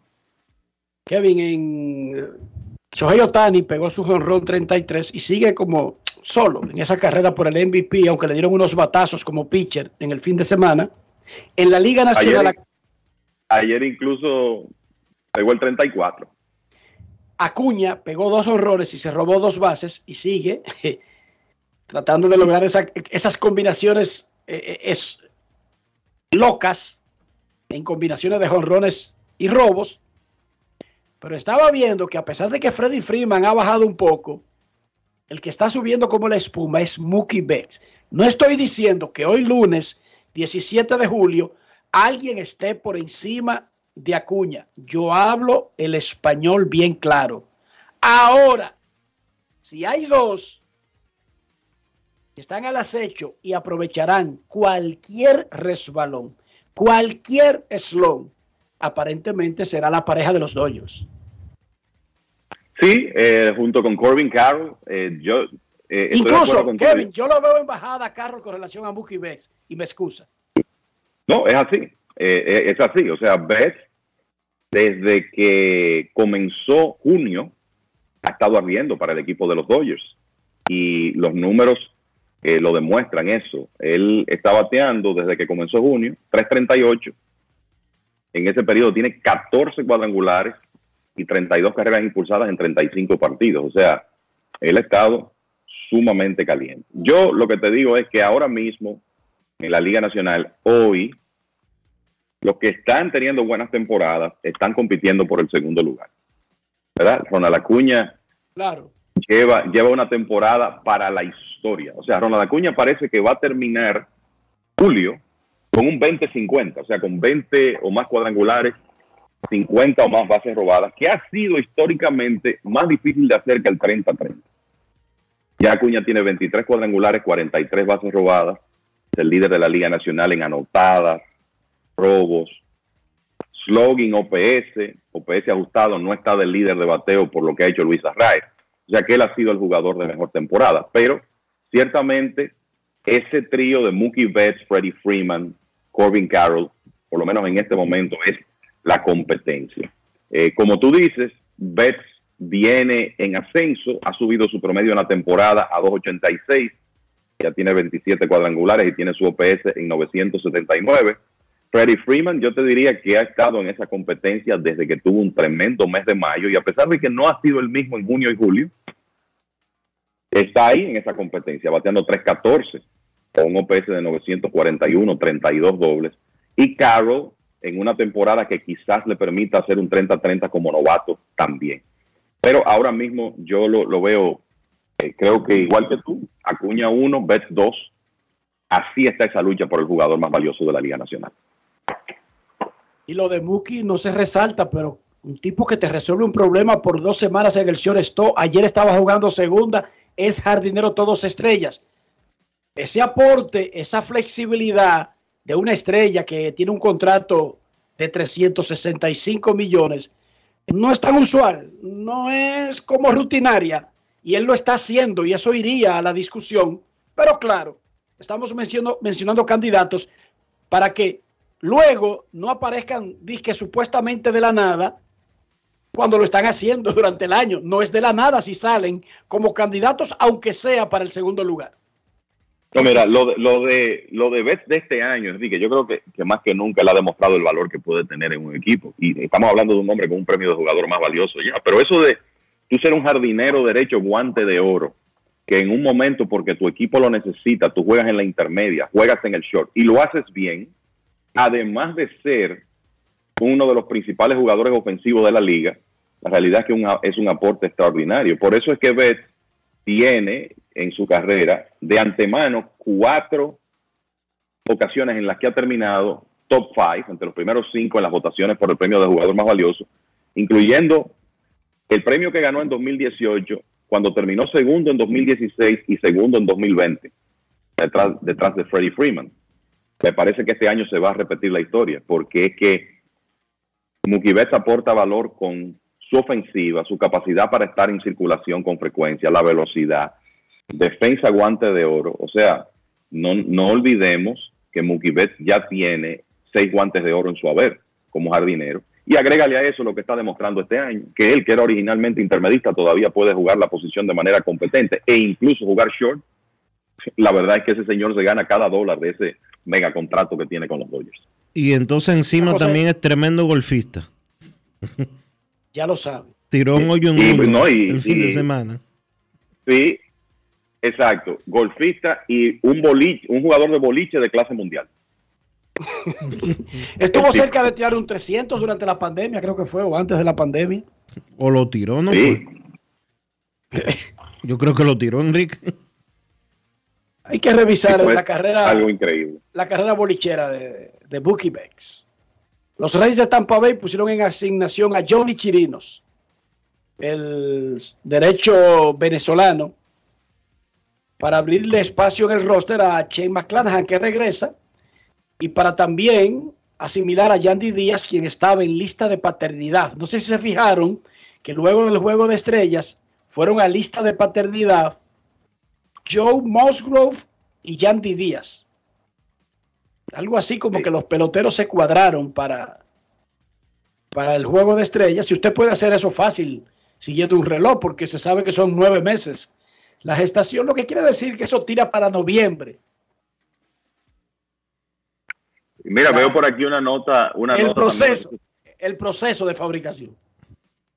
Kevin, en Shohei Otani pegó su jonrón 33 y sigue como solo en esa carrera por el MVP, aunque le dieron unos batazos como pitcher en el fin de semana. En la Liga Nacional. Ayer, ayer incluso pegó el 34. Acuña pegó dos horrores y se robó dos bases y sigue *laughs* tratando de lograr esas combinaciones eh, eh, locas en combinaciones de jonrones y robos. Pero estaba viendo que a pesar de que Freddy Freeman ha bajado un poco, el que está subiendo como la espuma es Mookie Betts. No estoy diciendo que hoy lunes 17 de julio alguien esté por encima de Acuña. Yo hablo el español bien claro. Ahora, si hay dos que están al acecho y aprovecharán cualquier resbalón, cualquier slon, aparentemente será la pareja de los doyos. Sí, eh, junto con Corbin Carroll, eh, yo... Eh, Incluso, Kevin, yo lo veo en bajada Carroll con relación a Mookie Betts y me excusa. No, es así, es así. O sea, Betts, desde que comenzó junio, ha estado ardiendo para el equipo de los Dodgers. Y los números lo demuestran eso. Él está bateando desde que comenzó junio, 338. En ese periodo tiene 14 cuadrangulares y 32 carreras impulsadas en 35 partidos. O sea, él ha estado sumamente caliente. Yo lo que te digo es que ahora mismo en la Liga Nacional, hoy, los que están teniendo buenas temporadas están compitiendo por el segundo lugar. ¿Verdad? Ronald Acuña claro. lleva, lleva una temporada para la historia. O sea, Ronald Acuña parece que va a terminar julio con un 20-50, o sea, con 20 o más cuadrangulares 50 o más bases robadas, que ha sido históricamente más difícil de hacer que el 30-30. Ya Acuña tiene 23 cuadrangulares, 43 bases robadas, es el líder de la Liga Nacional en anotadas, robos, slogan OPS, OPS ajustado, no está del líder de bateo por lo que ha hecho Luis Arraez, ya que él ha sido el jugador de mejor temporada, pero ciertamente ese trío de Mookie Betts, Freddie Freeman, Corbin Carroll, por lo menos en este momento es la competencia. Eh, como tú dices, Betts viene en ascenso, ha subido su promedio en la temporada a 2.86, ya tiene 27 cuadrangulares y tiene su OPS en 979. Freddie Freeman, yo te diría que ha estado en esa competencia desde que tuvo un tremendo mes de mayo y a pesar de que no ha sido el mismo en junio y julio, está ahí en esa competencia, bateando 3.14. con un OPS de 941, 32 dobles. Y Carroll en una temporada que quizás le permita hacer un 30-30 como novato también. Pero ahora mismo yo lo, lo veo, eh, creo que igual que tú, Acuña 1, Betts 2, así está esa lucha por el jugador más valioso de la Liga Nacional. Y lo de Mookie no se resalta, pero un tipo que te resuelve un problema por dos semanas en el shortstop, ayer estaba jugando segunda, es jardinero todos estrellas. Ese aporte, esa flexibilidad de una estrella que tiene un contrato de 365 millones, no es tan usual, no es como rutinaria, y él lo está haciendo, y eso iría a la discusión, pero claro, estamos mencionando candidatos para que luego no aparezcan disque supuestamente de la nada cuando lo están haciendo *laughs* durante el año. No es de la nada si salen como candidatos, aunque sea para el segundo lugar. No, mira, lo de, lo de, lo de Betts de este año, es decir, que yo creo que, que, más que nunca él ha demostrado el valor que puede tener en un equipo. Y estamos hablando de un hombre con un premio de jugador más valioso ya. Pero eso de tú ser un jardinero derecho guante de oro, que en un momento porque tu equipo lo necesita, tú juegas en la intermedia, juegas en el short y lo haces bien, además de ser uno de los principales jugadores ofensivos de la liga, la realidad es que una, es un aporte extraordinario. Por eso es que Betts tiene en su carrera de antemano cuatro ocasiones en las que ha terminado top five, entre los primeros cinco en las votaciones por el premio de jugador más valioso, incluyendo el premio que ganó en 2018, cuando terminó segundo en 2016 y segundo en 2020, detrás, detrás de Freddie Freeman. Me parece que este año se va a repetir la historia, porque es que Mookie Betts aporta valor con su ofensiva, su capacidad para estar en circulación con frecuencia, la velocidad, defensa guante de oro. O sea, no, no olvidemos que Mookie Betts ya tiene seis guantes de oro en su haber como jardinero. Y agrégale a eso lo que está demostrando este año, que él, que era originalmente intermedista, todavía puede jugar la posición de manera competente e incluso jugar short. La verdad es que ese señor se gana cada dólar de ese mega contrato que tiene con los Dodgers. Y entonces encima también es tremendo golfista. *laughs* Ya lo sabe. Tiró un hoyo en Y- uno no, y- el fin de semana. Sí, exacto. Golfista y un boliche, un jugador de boliche de clase mundial. *laughs* Estuvo cerca de tirar un 300 durante la pandemia, creo que fue, o antes de la pandemia. O lo tiró, ¿no? Sí. fue? *laughs* Yo creo que lo tiró, Enrique. Hay que revisar Sí, la carrera, Algo increíble. La carrera bolichera de, de Bex. Los Reyes de Tampa Bay pusieron en asignación a Johnny Chirinos, el derecho venezolano, para abrirle espacio en el roster a Shane McClanahan, que regresa, y para también asimilar a Yandy Díaz, quien estaba en lista de paternidad. No sé si se fijaron que luego del juego de estrellas fueron a lista de paternidad Joe Musgrove y Yandy Díaz. Algo así como que los peloteros se cuadraron para, para el juego de estrellas. Y usted puede hacer eso fácil siguiendo un reloj, porque se sabe que son nueve meses. La gestación, lo que quiere decir que eso tira para noviembre. Mira, veo por aquí una nota. Una el nota proceso, el proceso de fabricación.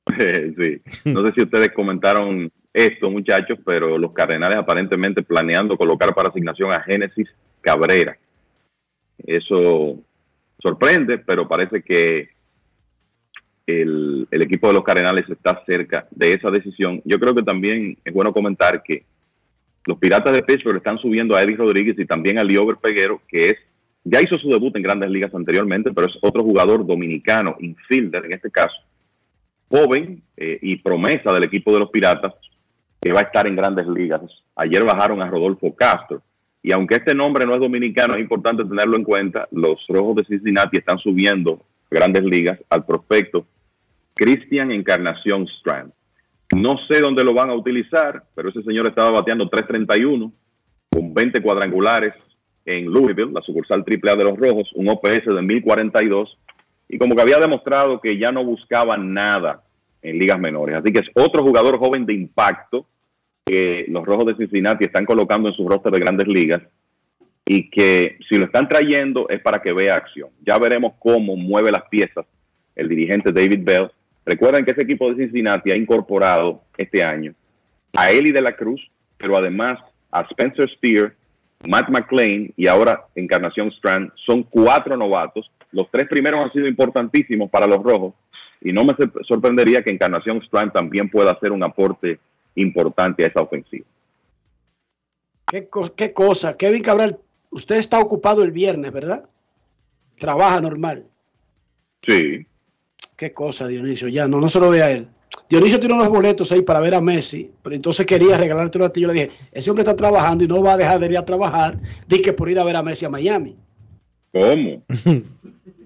*laughs* sí. No sé si ustedes comentaron esto, muchachos, pero los Cardenales aparentemente planeando colocar para asignación a Génesis Cabrera. Eso sorprende, pero parece que el, el equipo de los Cardenales está cerca de esa decisión. Yo creo que también es bueno comentar que los Piratas de Pittsburgh están subiendo a Eddie Rodríguez y también a Liober Peguero, que es ya hizo su debut en grandes ligas anteriormente, pero es otro jugador dominicano, infielder en este caso, joven eh, y promesa del equipo de los Piratas, que va a estar en grandes ligas. Ayer bajaron a Rodolfo Castro. Y aunque este nombre no es dominicano, es importante tenerlo en cuenta. Los Rojos de Cincinnati están subiendo grandes ligas al prospecto Cristian Encarnación Strand. No sé dónde lo van a utilizar, pero ese señor estaba bateando 331 con 20 cuadrangulares en Louisville, la sucursal AAA de los Rojos, un OPS de 1042 y como que había demostrado que ya no buscaba nada en ligas menores. Así que es otro jugador joven de impacto los Rojos de Cincinnati están colocando en su roster de grandes ligas y que si lo están trayendo es para que vea acción. Ya veremos cómo mueve las piezas el dirigente David Bell. Recuerden que ese equipo de Cincinnati ha incorporado este año a Eli de la Cruz, pero además a Spencer Steer Matt McClain y ahora Encarnación Strand son cuatro novatos. Los tres primeros han sido importantísimos para los rojos y no me sorprendería que Encarnación Strand también pueda hacer un aporte importante a esa ofensiva. ¿Qué, qué cosa? Kevin Cabral, usted está ocupado el viernes, ¿verdad? Trabaja normal. Sí. Qué cosa, Dionisio. Ya, no, no se lo ve a él. Dionisio tiene unos boletos ahí para ver a Messi, pero entonces quería regalártelo a ti. Yo le dije, ese hombre está trabajando y no va a dejar de ir a trabajar, que por ir a ver a Messi a Miami. ¿Cómo? *laughs*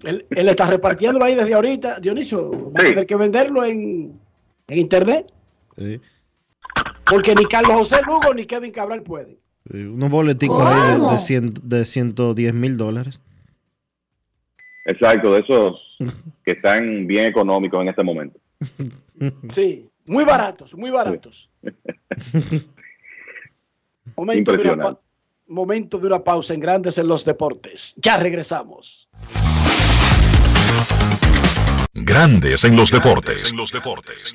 Él, está repartiéndolo ahí desde ahorita. Dionisio, va a tener que venderlo en, internet. Sí. Porque ni Carlos José Lugo ni Kevin Cabral pueden. unos boleticos ahí de, de 110 mil dólares. Exacto, de esos *laughs* que están bien económicos en este momento. *laughs* Sí, muy baratos, muy baratos. *laughs* momento, de una, momento de una pausa en Grandes en los Deportes. Ya regresamos. Grandes en los deportes. En los deportes.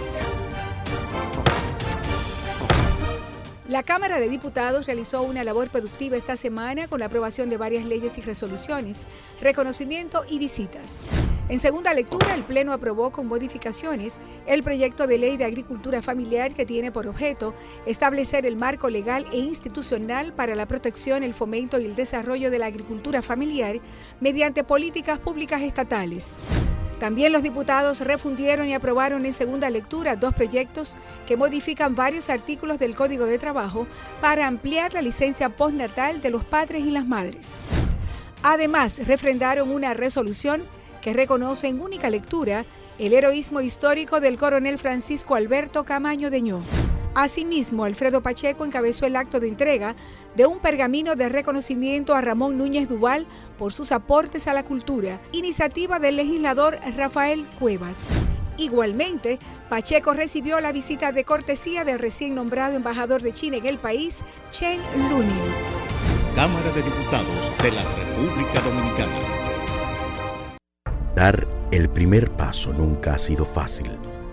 La Cámara de Diputados realizó una labor productiva esta semana con la aprobación de varias leyes y resoluciones, reconocimiento y visitas. En segunda lectura, el Pleno aprobó con modificaciones el proyecto de ley de agricultura familiar que tiene por objeto establecer el marco legal e institucional para la protección, el fomento y el desarrollo de la agricultura familiar mediante políticas públicas estatales. También los diputados refundieron y aprobaron en segunda lectura dos proyectos que modifican varios artículos del Código de Trabajo para ampliar la licencia postnatal de los padres y las madres. Además, refrendaron una resolución que reconoce en única lectura el heroísmo histórico del coronel Francisco Alberto Camaño Deñó. Asimismo, Alfredo Pacheco encabezó el acto de entrega de un pergamino de reconocimiento a Ramón Núñez Duval por sus aportes a la cultura, iniciativa del legislador Rafael Cuevas. Igualmente, Pacheco recibió la visita de cortesía del recién nombrado embajador de China en el país, Chen Lunin. Cámara de Diputados de la República Dominicana. Dar el primer paso nunca ha sido fácil,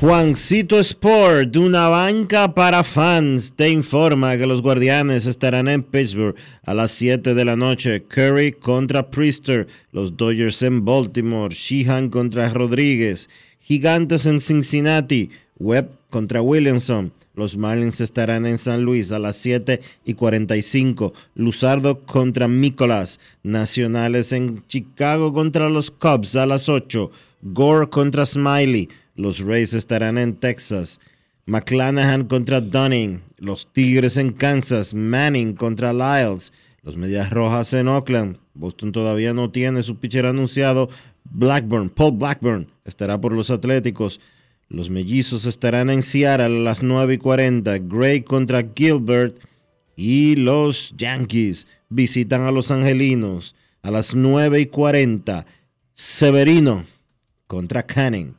Juancito Sport, una banca para fans, te informa que los guardianes estarán en Pittsburgh a las 7 de la noche. Curry contra Priester, los Dodgers en Baltimore, Sheehan contra Rodríguez, Gigantes en Cincinnati, Webb contra Williamson. Los Marlins estarán en San Luis a las 7 y 45. Luzardo contra Nicolás. Nacionales en Chicago contra los Cubs a las 8. Gore contra Smiley. Los Rays estarán en Texas. McClanahan contra Dunning. Los Tigres en Kansas. Manning contra Lyles. Los Medias Rojas en Oakland. Boston todavía no tiene su pitcher anunciado. Blackburn, Paul Blackburn, estará por los Atléticos. Los Mellizos estarán en Seattle a las 9 y 40. Gray contra Gilbert. Y los Yankees visitan a los Angelinos a las 9 y 40. Severino contra Canning.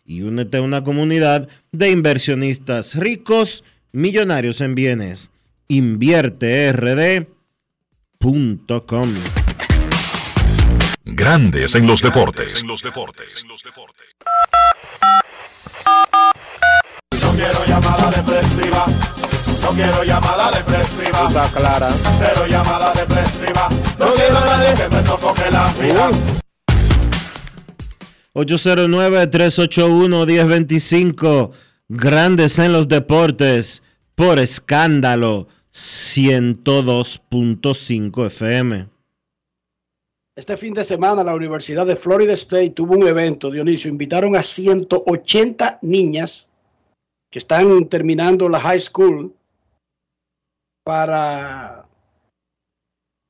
y únete a una comunidad de inversionistas ricos, millonarios en bienes. InvierteRD.com Grandes en los deportes. No quiero llamada depresiva. No quiero llamada depresiva. Está clara. Cero llamada depresiva. No quiero a nadie que me sofoque la vida. 809-381-1025. Grandes en los deportes. Por escándalo. 102.5 FM. Este fin de semana la Universidad de Florida State tuvo un evento, Dionisio. Invitaron a 180 niñas que están terminando la high school para...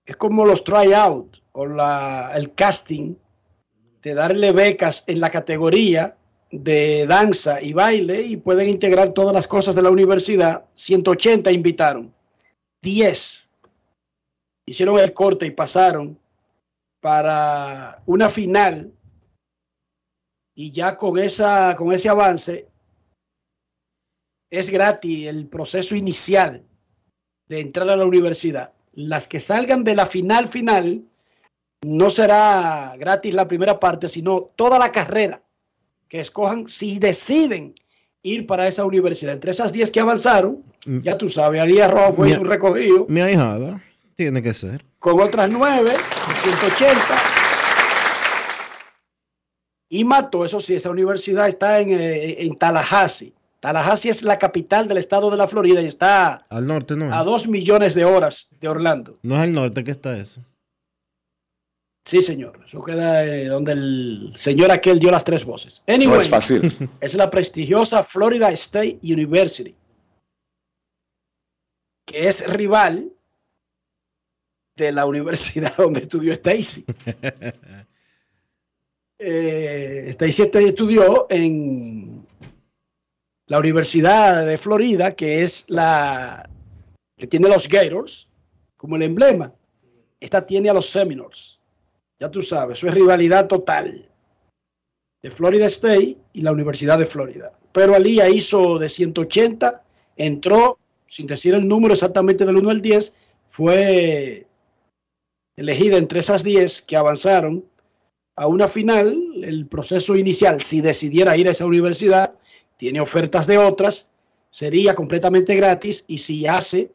Es como los tryout o la, el casting de darle becas en la categoría de danza y baile y pueden integrar todas las cosas de la universidad. 180 invitaron. 10 hicieron el corte y pasaron para una final y ya con esa con ese avance es gratis el proceso inicial de entrar a la universidad. Las que salgan de la final final no será gratis la primera parte, sino toda la carrera que escojan si deciden ir para esa universidad. Entre esas 10 que avanzaron, ya tú sabes, Alía Rojo fue Mi- su recogido Mi ahijada. Tiene que ser. con otras 9 de 180. Y mató, eso sí, esa universidad está en, eh, en Tallahassee. Tallahassee es la capital del estado de la Florida y está Al norte no es. a dos millones de horas de Orlando. No es al norte que está eso. Sí, señor. Eso queda eh, donde el señor aquel dio las tres voces. Anyway, No es fácil. *laughs* Es la prestigiosa Florida State University, que es rival de la universidad *laughs* donde estudió Stacy. *laughs* Eh, Stacy este- estudió en la Universidad de Florida, que es la que tiene los Gators como el emblema. Esta tiene a los Seminoles. Ya tú sabes, eso es rivalidad total de Florida State y la Universidad de Florida. Pero Alía hizo de 180, entró, sin decir el número exactamente del 1 al 10, fue elegida entre esas 10 que avanzaron a una final. El proceso inicial, si decidiera ir a esa universidad, tiene ofertas de otras, sería completamente gratis y si hace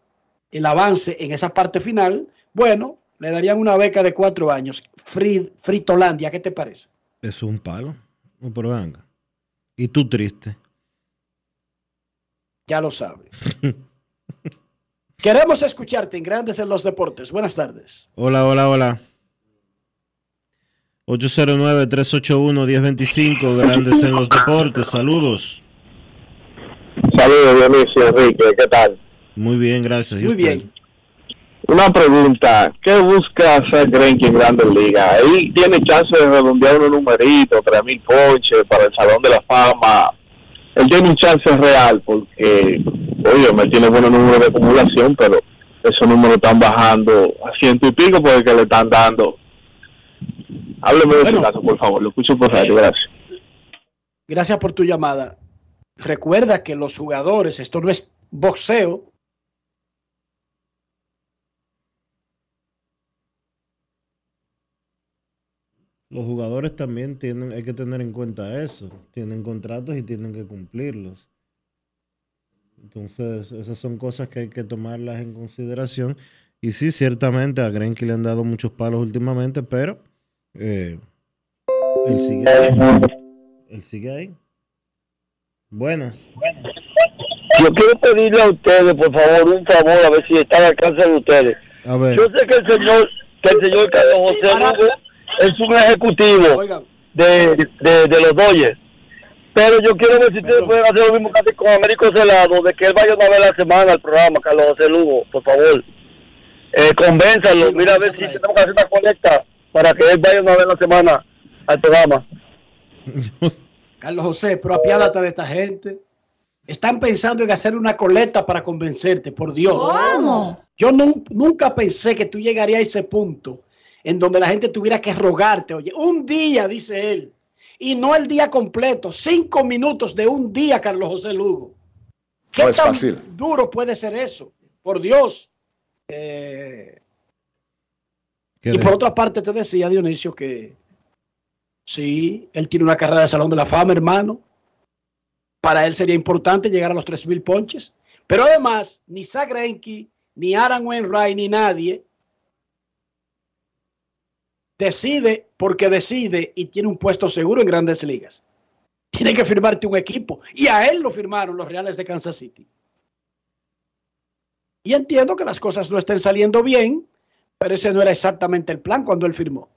el avance en esa parte final, bueno, le darían una beca de cuatro años. Fri- Fritolandia, ¿qué te parece? Es un palo. No, pero venga. Y tú triste. Ya lo sabe. *laughs* Queremos escucharte en Grandes en los Deportes. Buenas tardes. Hola, hola, hola. 809-381-1025, Grandes en los Deportes. Saludos. Saludos, Dionisio, Enrique, ¿qué tal? Muy bien, gracias. ¿Y Muy usted? bien. Una pregunta, ¿qué busca hacer Greinke en Grandes Ligas? Ahí tiene chance de redondear unos numeritos, 3.000 ponches para el Salón de la Fama. Él tiene un chance real porque, oye, me tiene buenos números de acumulación, pero esos números están bajando a ciento y pico porque que le están dando. Hábleme de Bueno. su caso, por favor. Lo escucho por radio, gracias. Gracias por tu llamada. Recuerda que los jugadores, esto no es boxeo, Los jugadores también tienen, hay que tener en cuenta eso. Tienen contratos y tienen que cumplirlos. Entonces, esas son cosas que hay que tomarlas en consideración. Y sí, ciertamente a Grenky le han dado muchos palos últimamente, pero eh, él sigue ahí. Él sigue ahí. Buenas. Yo quiero pedirle a ustedes, por favor, un favor, a ver si está al alcance de ustedes. A ver. Yo sé que el señor, que el señor Carlos José Lugo es un ejecutivo de, de, de los Dodgers. Pero yo quiero ver si ustedes pueden hacer lo mismo que hacen con Américo Celado, de que él vaya una vez a la semana al programa, Carlos José Lugo, por favor. Eh, convénzalo, mira a ver si tenemos que hacer una colecta para que él vaya una vez a la semana al programa. *laughs* Carlos José, pero apiádate de esta gente. Están pensando en hacer una colecta para convencerte, por Dios. ¿Cómo? Yo nun- nunca pensé que tú llegarías a ese punto en donde la gente tuviera que rogarte, oye, un día, dice él, y no el día completo, cinco minutos de un día, Carlos José Lugo. ¿Qué No es tan fácil. duro puede ser eso? Por Dios. Eh, y por otra parte te decía, Dionisio, que sí, él tiene una carrera de Salón de la Fama, hermano. Para él sería importante llegar a los 3.000 ponches. Pero además, ni Zach Greinke, ni Aaron Wainwright, ni nadie decide porque decide y tiene un puesto seguro en grandes ligas. Tiene que firmarte un equipo. Y a él lo firmaron los Reales de Kansas City. Y entiendo que las cosas no estén saliendo bien, pero ese no era exactamente el plan cuando él firmó.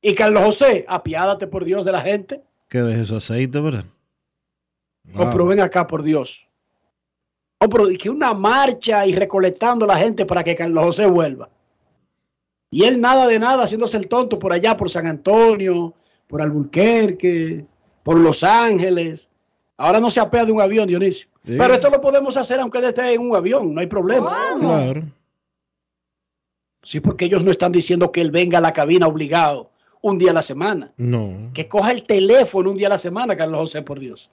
Y Carlos José, apiádate por Dios de la gente. Que deje su aceite, ¿verdad? No, pero ven acá, por Dios. Pero y que una marcha y recolectando la gente para que Carlos José vuelva. Y él nada de nada, haciéndose el tonto por allá, por San Antonio, por Albuquerque, por Los Ángeles. Ahora no se apea de un avión, Dionisio. Sí. Pero esto lo podemos hacer aunque él esté en un avión, no hay problema. Claro. Sí, porque ellos no están diciendo que él venga a la cabina obligado un día a la semana. No. Que coja el teléfono un día a la semana, Carlos José, por Dios.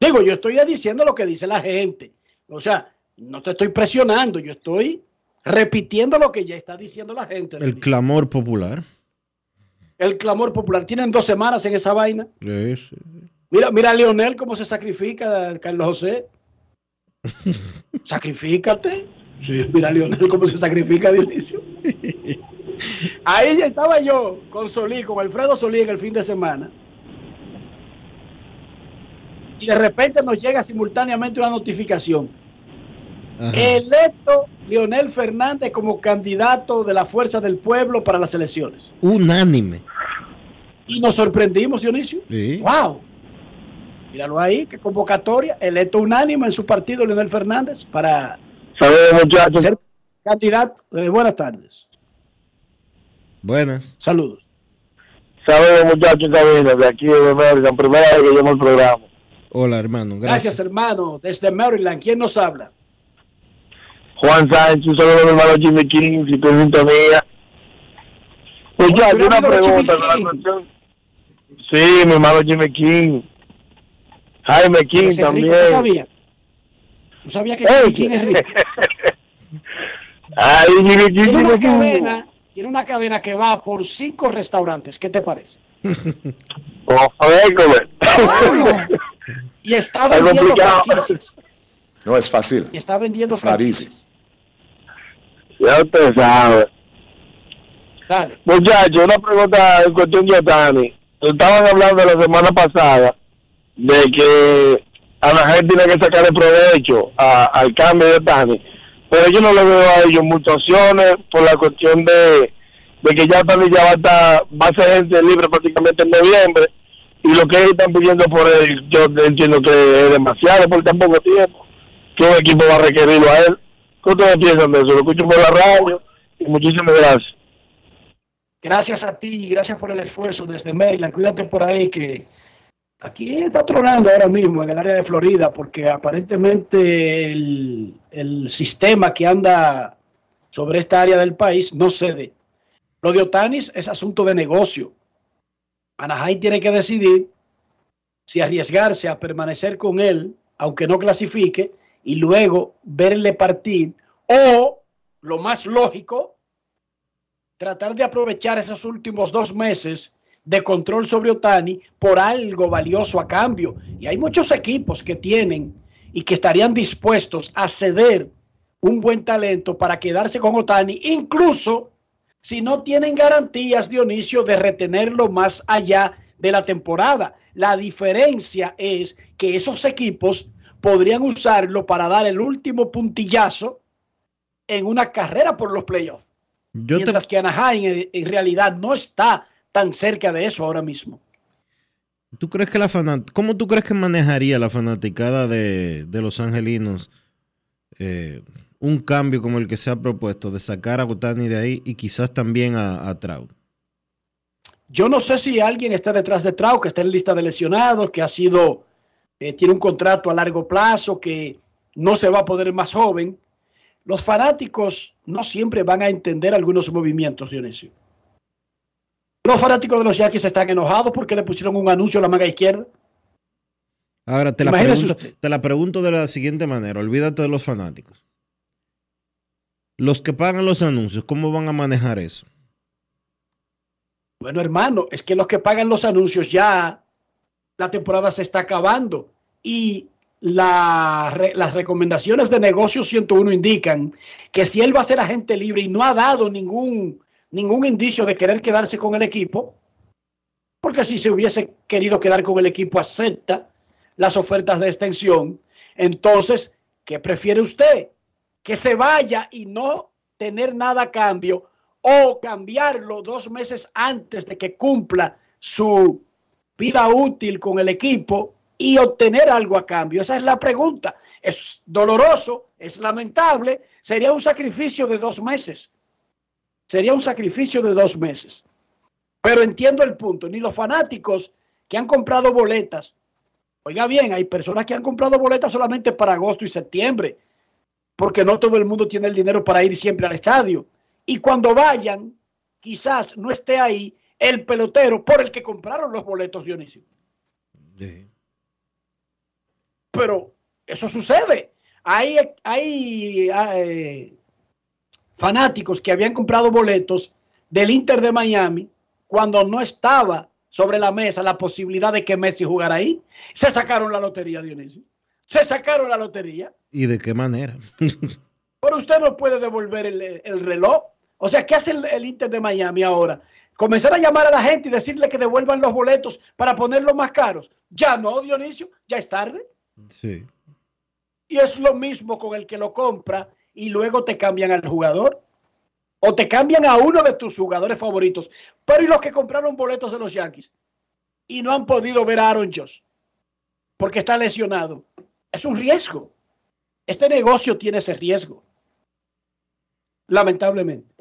Digo, yo estoy diciendo lo que dice la gente. O sea, no te estoy presionando, yo estoy repitiendo lo que ya está diciendo la gente. El clamor popular. El clamor popular. Tienen dos semanas en esa vaina. Sí, sí. Mira, mira a Leonel cómo se sacrifica, Carlos José. *laughs* Sacrifícate. Sí, mira a Leonel cómo se sacrifica, Dionisio. Ahí ya estaba yo con Solí, con Alfredo Solí en el fin de semana. Y de repente nos llega simultáneamente una notificación. Electo Leonel Fernández como candidato de la Fuerza del Pueblo para las elecciones. Unánime. Y nos sorprendimos, Dionisio. Sí. ¡Wow! Míralo ahí, qué convocatoria. Electo unánime en su partido, Leonel Fernández, para Saludos, muchachos. ser candidato. Eh, buenas tardes. Buenas. Saludos. Saludos, muchachos, Sabino, de aquí de Maryland, primera vez que llamo al programa. Hola, hermano. Gracias. Gracias. hermano. Desde Maryland, ¿quién nos habla? Juan Sánchez, un saludo a mi hermano Jimmy King, si tú sintonía. Muchachos, ¿tú eres una pregunta. con la cuestión- Sí, mi hermano Jimmy King. Jaime King Ese es rico, también. ¿tú sabías? ¿Tú sabías que. Jimmy King es rico? *laughs* Ay, Jimmy King, Tiene una cadena, tiene una cadena que va por cinco restaurantes. ¿Qué te parece? *laughs* Oh, joder, *laughs* Y está vendiendo franquicias. No es fácil. Y está vendiendo franquicias. Ya usted sabe. Dale. Muchachos, una pregunta en cuestión de Otani. Estaban hablando la semana pasada de que Anaheim tiene que sacarle provecho a- al cambio de Otani. Pero yo no le veo a ellos muchas opciones por la cuestión de, de que ya Otani ya va a, estar, va a ser gente libre prácticamente en noviembre. Y lo que ellos están pidiendo por él, yo entiendo que es demasiado por tan poco tiempo. Que un equipo va a requerirlo a él. ¿Qué ustedes piensan de eso? Lo escucho por la radio y muchísimas gracias. Gracias a ti y gracias por el esfuerzo desde Maryland. Cuídate por ahí que aquí está tronando ahora mismo en el área de Florida porque aparentemente el, el sistema que anda sobre esta área del país no cede. Lo de Otanis es asunto de negocio. Anaheim tiene que decidir si arriesgarse a permanecer con él, aunque no clasifique, y luego verle partir, o lo más lógico, tratar de aprovechar esos últimos dos meses de control sobre Otani por algo valioso a cambio. Y hay muchos equipos que tienen y que estarían dispuestos a ceder un buen talento para quedarse con Otani, incluso si no tienen garantías, Dionisio, de retenerlo más allá de la temporada. La diferencia es que esos equipos podrían usarlo para dar el último puntillazo en una carrera por los playoffs. Mientras que Anaheim en, en, realidad no está tan cerca de eso ahora mismo. ¿Tú crees que la fanat ¿Cómo tú crees que manejaría la fanaticada de, de los angelinos eh, un cambio como el que se ha propuesto de sacar a Gutani de ahí y quizás también a, a Trout? Yo no sé si alguien está detrás de Trout, que está en lista de lesionados, que ha sido, eh, tiene un contrato a largo plazo, que no se va a poder más joven. Los fanáticos no siempre van a entender algunos movimientos, Dionisio. Los fanáticos de los Yankees están enojados porque le pusieron un anuncio a la manga izquierda. Ahora te la, pregunto, te la pregunto de la siguiente manera, olvídate de los fanáticos. Los que pagan los anuncios, ¿cómo van a manejar eso? Bueno, hermano, es que los que pagan los anuncios ya la temporada se está acabando y la, las recomendaciones de negocio 101 indican que si él va a ser agente libre y no ha dado ningún, ningún indicio de querer quedarse con el equipo, porque si se hubiese querido quedar con el equipo acepta las ofertas de extensión, entonces, ¿qué prefiere usted? Que se vaya y no tener nada a cambio o cambiarlo dos meses antes de que cumpla su vida útil con el equipo y obtener algo a cambio? Esa es la pregunta. Es doloroso, es lamentable, sería un sacrificio de dos meses. Sería un sacrificio de dos meses. Pero entiendo el punto, ni los fanáticos que han comprado boletas, oiga bien, hay personas que han comprado boletas solamente para agosto y septiembre, porque no todo el mundo tiene el dinero para ir siempre al estadio. Y cuando vayan, quizás no esté ahí el pelotero por el que compraron los boletos, Dionisio. Sí. Pero eso sucede. Hay, hay, hay, fanáticos que habían comprado boletos del Inter de Miami cuando no estaba sobre la mesa la posibilidad de que Messi jugara ahí. Se sacaron la lotería, Dionisio. Se sacaron la lotería. ¿Y de qué manera? Pero usted no puede devolver el, el reloj. O sea, ¿qué hace el, el, Inter de Miami ahora? Comenzar a llamar a la gente y decirle que devuelvan los boletos para ponerlos más caros. Ya no, Dionisio, ya es tarde. Sí. Y es lo mismo con el que lo compra y luego te cambian al jugador. O te cambian a uno de tus jugadores favoritos. Pero ¿y los que compraron boletos de los Yankees? Y no han podido ver a Aaron Josh porque está lesionado. Es un riesgo. Este negocio tiene ese riesgo. Lamentablemente.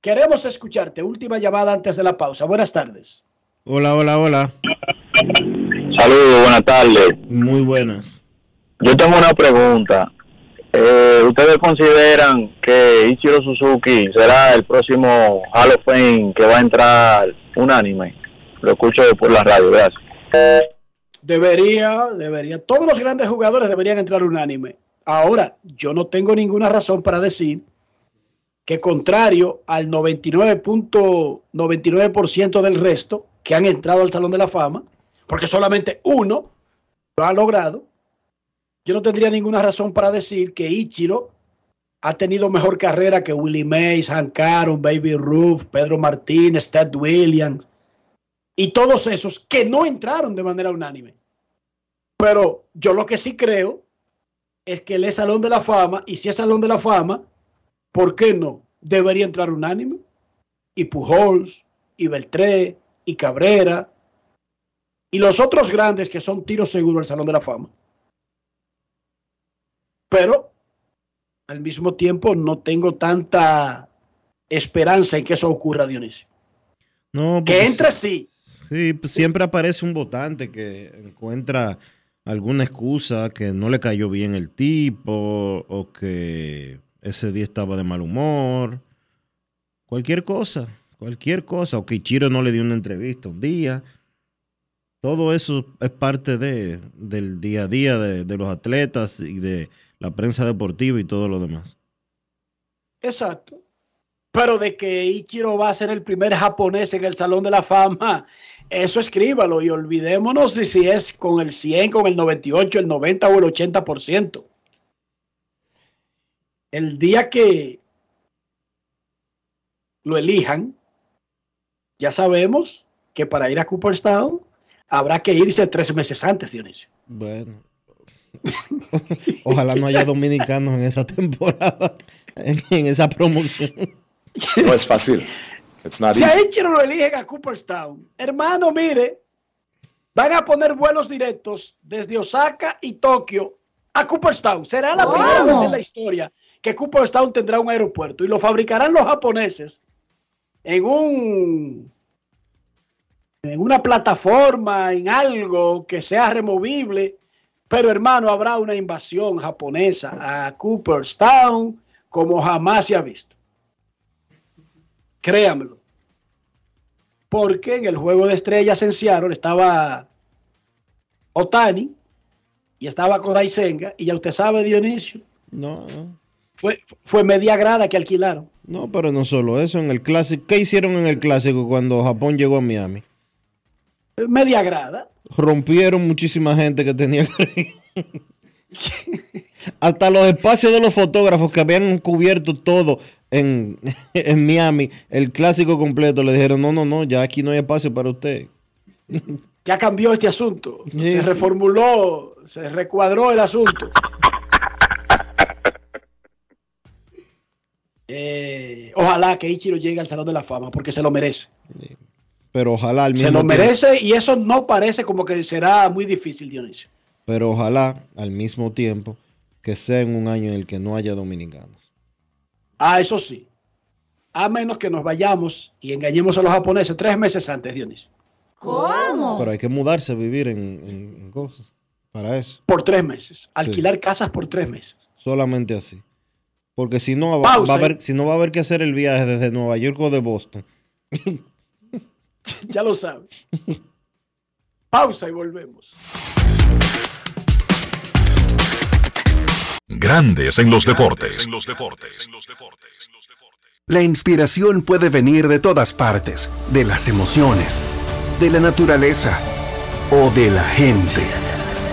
Queremos escucharte. Última llamada antes de la pausa. Buenas tardes. Hola, hola, hola. Saludos, buenas tardes. Muy buenas. Yo tengo una pregunta. Eh, ¿Ustedes consideran que Ichiro Suzuki será el próximo Hall of Fame que va a entrar unánime? Lo escucho por la radio, gracias. Debería, debería. Todos los grandes jugadores deberían entrar unánime. Ahora, yo no tengo ninguna razón para decir que contrario al 99.99% del resto que han entrado al Salón de la Fama, porque solamente uno lo ha logrado, yo no tendría ninguna razón para decir que Ichiro ha tenido mejor carrera que Willie Mays, Hank Aaron, Baby Ruth, Pedro Martínez, Ted Williams y todos esos que no entraron de manera unánime. Pero yo lo que sí creo es que él es Salón de la Fama y si es Salón de la Fama, ¿por qué no? Debería entrar unánime. Y Pujols, y Beltré, y Cabrera, y los otros grandes que son tiros seguros al Salón de la Fama. Pero al mismo tiempo no tengo tanta esperanza en que eso ocurra, Dionisio. No, que entre sí. Sí, pues siempre aparece un votante que encuentra alguna excusa que no le cayó bien el tipo o que ese día estaba de mal humor. Cualquier cosa, cualquier cosa. O que Chiro no le dio una entrevista un día. Todo eso es parte de, del día a día de, los atletas y de la prensa deportiva y todo lo demás. Exacto. Pero de que Ichiro va a ser el primer japonés en el Salón de la Fama, eso escríbalo y olvidémonos de si es con el 100, con el 98, el 90 o el 80%. El día que lo elijan, ya sabemos que para ir a Cooperstown habrá que irse tres meses antes, Dionisio. Bueno. Ojalá no haya dominicanos en esa temporada, en, en esa promoción. No es fácil. It's not Si a easy. Ichiro lo eligen a Cooperstown, hermano, mire, van a poner vuelos directos desde Osaka y Tokio a Cooperstown. Será la primera vez en la historia que Cooperstown tendrá un aeropuerto y lo fabricarán los japoneses en un en una plataforma, en algo que sea removible. Pero hermano, habrá una invasión japonesa a Cooperstown como jamás se ha visto. Créamelo. Porque en el juego de estrellas en Seattle estaba Otani y estaba Kodai Senga. Y ya usted sabe, Dionisio, No, no. Fue, fue media grada que alquilaron. No, pero no solo eso. En el clásico, ¿qué hicieron en el clásico cuando Japón llegó a Miami? Media grada. Rompieron muchísima gente que tenía que. *laughs* Hasta los espacios de los fotógrafos que habían cubierto todo en, *laughs* en Miami, el clásico completo, le dijeron, no, no, no, ya aquí no hay espacio para usted. Ya cambió este asunto. Se reformuló, se recuadró el asunto. Eh, ojalá que Ichiro llegue al Salón de la Fama porque se lo merece. Pero ojalá al mismo Se lo tiempo- merece y eso no parece como que será muy difícil, Dionisio. pero ojalá al mismo tiempo que sea en un año en el que no haya dominicanos. Ah, eso sí. A menos que nos vayamos y engañemos a los japoneses tres meses antes, Dionisio. Pero hay que mudarse a vivir en, en- en cosas. Para eso. Por tres meses. Alquilar casas por tres meses. Solamente así. Porque si no, va, Pausa. va a haber, si no va a haber que hacer el viaje desde Nueva York o de Boston. *laughs* ya lo sabe. Pausa y volvemos. Grandes en los deportes. La inspiración puede venir de todas partes, de las emociones, de la naturaleza o de la gente.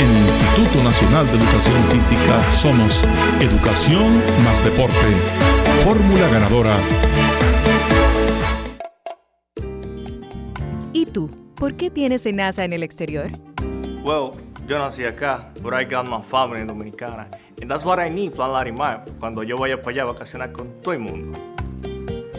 En el Instituto Nacional de Educación Física somos Educación más Deporte. Fórmula ganadora. ¿Y tú? ¿Por qué tienes NASA en el exterior? Well, yo nací acá, but I got my family dominicana. And that's what I need, Plan Larimar, cuando yo vaya para allá a vacacionar con todo el mundo.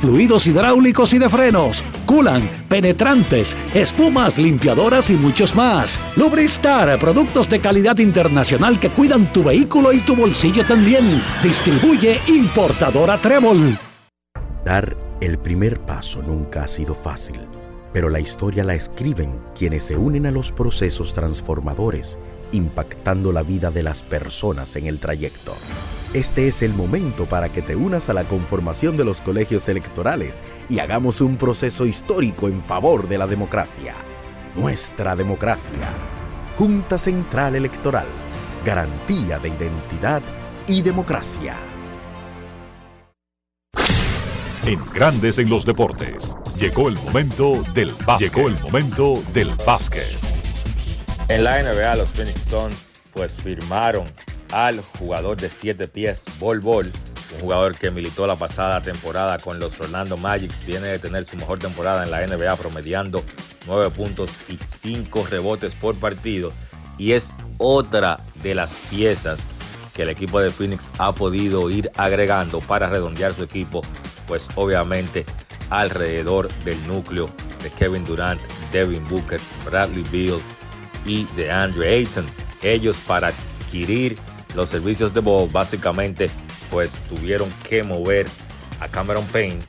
fluidos hidráulicos y de frenos, culan, penetrantes, espumas, limpiadoras y muchos más. Lubristar, productos de calidad internacional que cuidan tu vehículo y tu bolsillo también. Distribuye importadora Trébol. Dar el primer paso nunca ha sido fácil, pero la historia la escriben quienes se unen a los procesos transformadores, impactando la vida de las personas en el trayecto. Este es el momento para que te unas a la conformación de los colegios electorales y hagamos un proceso histórico en favor de la democracia. Nuestra democracia. Junta Central Electoral. Garantía de identidad y democracia. En Grandes en los Deportes. Llegó el momento del básquet. Llegó el momento del básquet. En la NBA, los Phoenix Suns pues firmaron al jugador de 7 pies, Bol Bol, un jugador que militó la pasada temporada con los Orlando Magics, viene de tener su mejor temporada en la NBA, promediando 9 puntos y 5 rebotes por partido. Y es otra de las piezas que el equipo de Phoenix ha podido ir agregando para redondear su equipo, pues obviamente alrededor del núcleo de Kevin Durant, Devin Booker, Bradley Beal y de Andrew Ayton. Ellos para adquirir los servicios de Ball básicamente pues tuvieron que mover a Cameron Payne,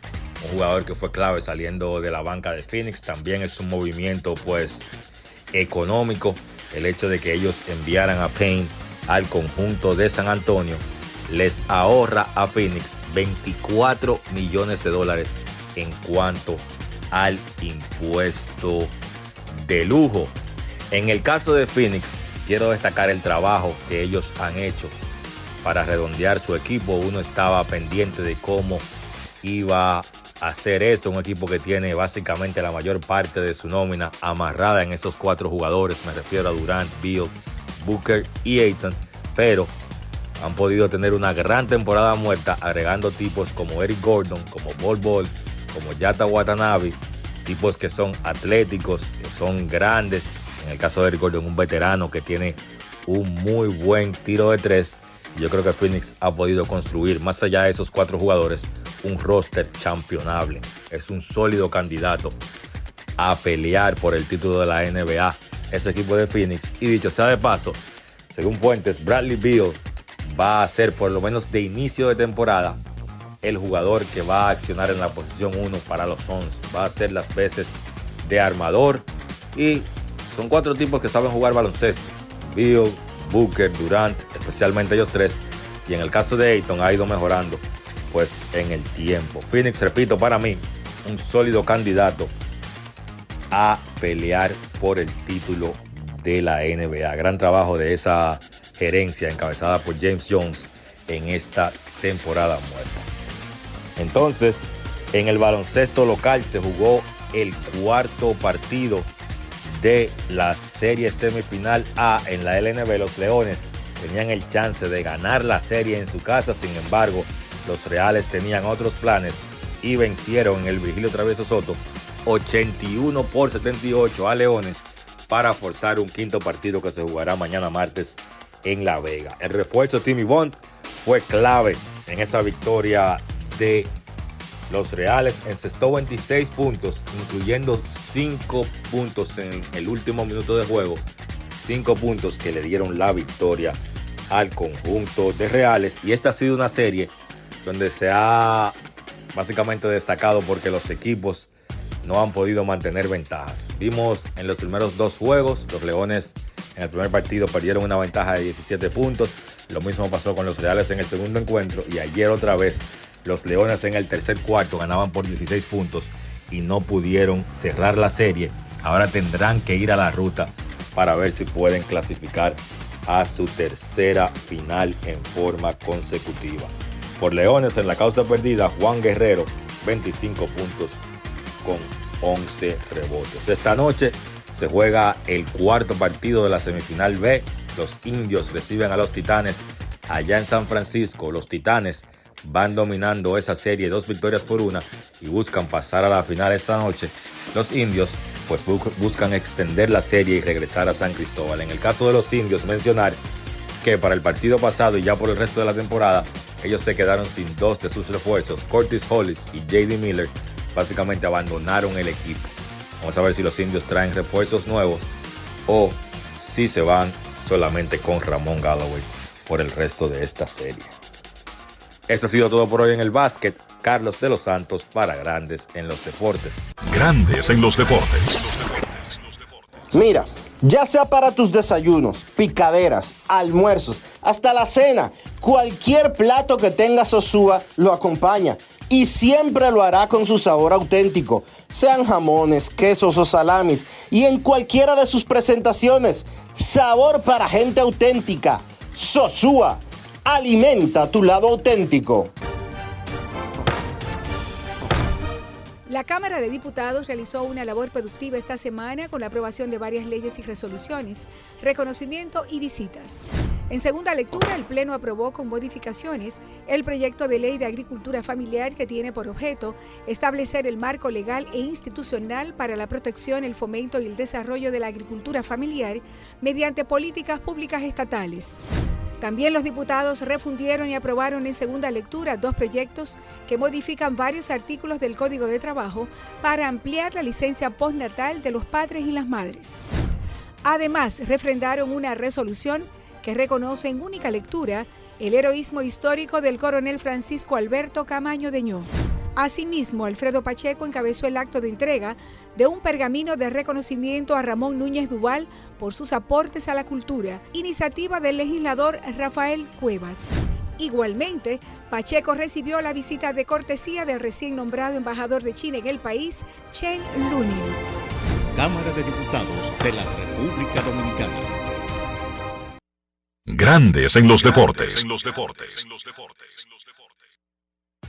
un jugador que fue clave saliendo de la banca de Phoenix. También es un movimiento pues económico el hecho de que ellos enviaran a Payne al conjunto de San Antonio les ahorra a Phoenix 24 millones de dólares en cuanto al impuesto de lujo. En el caso de Phoenix, quiero destacar el trabajo que ellos han hecho para redondear su equipo. Uno estaba pendiente de cómo iba a hacer eso. Un equipo que tiene básicamente la mayor parte de su nómina amarrada en esos cuatro jugadores. Me refiero a Durant, Bill, Booker y Ayton. Pero han podido tener una gran temporada muerta agregando tipos como Eric Gordon, como Bol Bol, como Yata Watanabe. Tipos que son atléticos, que son grandes, en el caso de Eric Gordon, un veterano que tiene un muy buen tiro de tres. Yo creo que Phoenix ha podido construir, más allá de esos cuatro jugadores, un roster championable. Es un sólido candidato a pelear por el título de la NBA, ese equipo de Phoenix. Y dicho sea de paso, según fuentes, Bradley Beal va a ser, por lo menos de inicio de temporada, el jugador que va a accionar en la posición 1 para los Suns. Va a ser las veces de armador y son cuatro tipos que saben jugar baloncesto. Bill, Booker, Durant, especialmente ellos tres. Y en el caso de Ayton ha ido mejorando pues en el tiempo. Phoenix, repito, para mí, un sólido candidato a pelear por el título de la NBA. Gran trabajo de esa gerencia encabezada por James Jones en esta temporada muerta. Entonces, en el baloncesto local se jugó el cuarto partido de la serie semifinal A en la LNB, los Leones tenían el chance de ganar la serie en su casa, sin embargo, los Reales tenían otros planes y vencieron en el Vigilio Travieso Soto 81 por 78 a Leones para forzar un quinto partido que se jugará mañana martes en La Vega. El refuerzo Timmy Bond fue clave en esa victoria de los Reales encestó 26 puntos, incluyendo 5 puntos en el último minuto de juego. 5 puntos que le dieron la victoria al conjunto de Reales. Y esta ha sido una serie donde se ha básicamente destacado porque los equipos no han podido mantener ventajas. Vimos en los primeros dos juegos, los Leones en el primer partido perdieron una ventaja de 17 puntos. Lo mismo pasó con los Reales en el segundo encuentro y ayer otra vez los Leones en el tercer cuarto ganaban por 16 puntos y no pudieron cerrar la serie. Ahora tendrán que ir a la ruta para ver si pueden clasificar a su tercera final en forma consecutiva. Por Leones en la causa perdida, Juan Guerrero 25 puntos con 11 rebotes. Esta noche se juega el cuarto partido de la semifinal B. Los indios reciben a los titanes allá en San Francisco. Los titanes van dominando esa serie dos victorias por una y buscan pasar a la final esta noche. Los indios pues buscan extender la serie y regresar a San Cristóbal. En el caso de los indios mencionar que para el partido pasado y ya por el resto de la temporada ellos se quedaron sin dos de sus refuerzos. Curtis Hollis y JD Miller básicamente abandonaron el equipo. Vamos a ver si los indios traen refuerzos nuevos o si se van solamente con Ramón Galloway por el resto de esta serie. Esto ha sido todo por hoy en el básquet. Carlos de los Santos para Grandes en los Deportes. Grandes en los Deportes. Mira, ya sea para tus desayunos, picaderas, almuerzos, hasta la cena, cualquier plato que tenga Sosúa lo acompaña y siempre lo hará con su sabor auténtico, sean jamones, quesos o salamis y en cualquiera de sus presentaciones. Sabor para gente auténtica. Sosúa, alimenta tu lado auténtico. La Cámara de Diputados realizó una labor productiva esta semana con la aprobación de varias leyes y resoluciones, reconocimiento y visitas. En segunda lectura, el Pleno aprobó con modificaciones el proyecto de ley de agricultura familiar que tiene por objeto establecer el marco legal e institucional para la protección, el fomento y el desarrollo de la agricultura familiar mediante políticas públicas estatales. También los diputados refundieron y aprobaron en segunda lectura dos proyectos que modifican varios artículos del Código de Trabajo para ampliar la licencia postnatal de los padres y las madres. Además, refrendaron una resolución que reconoce en única lectura el heroísmo histórico del coronel Francisco Alberto Camaño Deñó. Asimismo, Alfredo Pacheco encabezó el acto de entrega de un pergamino de reconocimiento a Ramón Núñez Duval por sus aportes a la cultura, iniciativa del legislador Rafael Cuevas. Igualmente, Pacheco recibió la visita de cortesía del recién nombrado embajador de China en el país, Chen Lunin. Cámara de Diputados de la República Dominicana. Grandes en los deportes. En los deportes.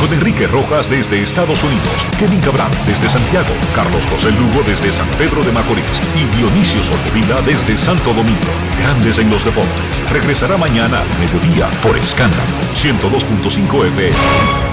Con Enrique Rojas desde Estados Unidos, Kevin Cabral desde Santiago, Carlos José Lugo desde San Pedro de Macorís y Dionisio Solterida desde Santo Domingo. Grandes en los Deportes. Regresará mañana a mediodía por Escándalo 102.5 FM.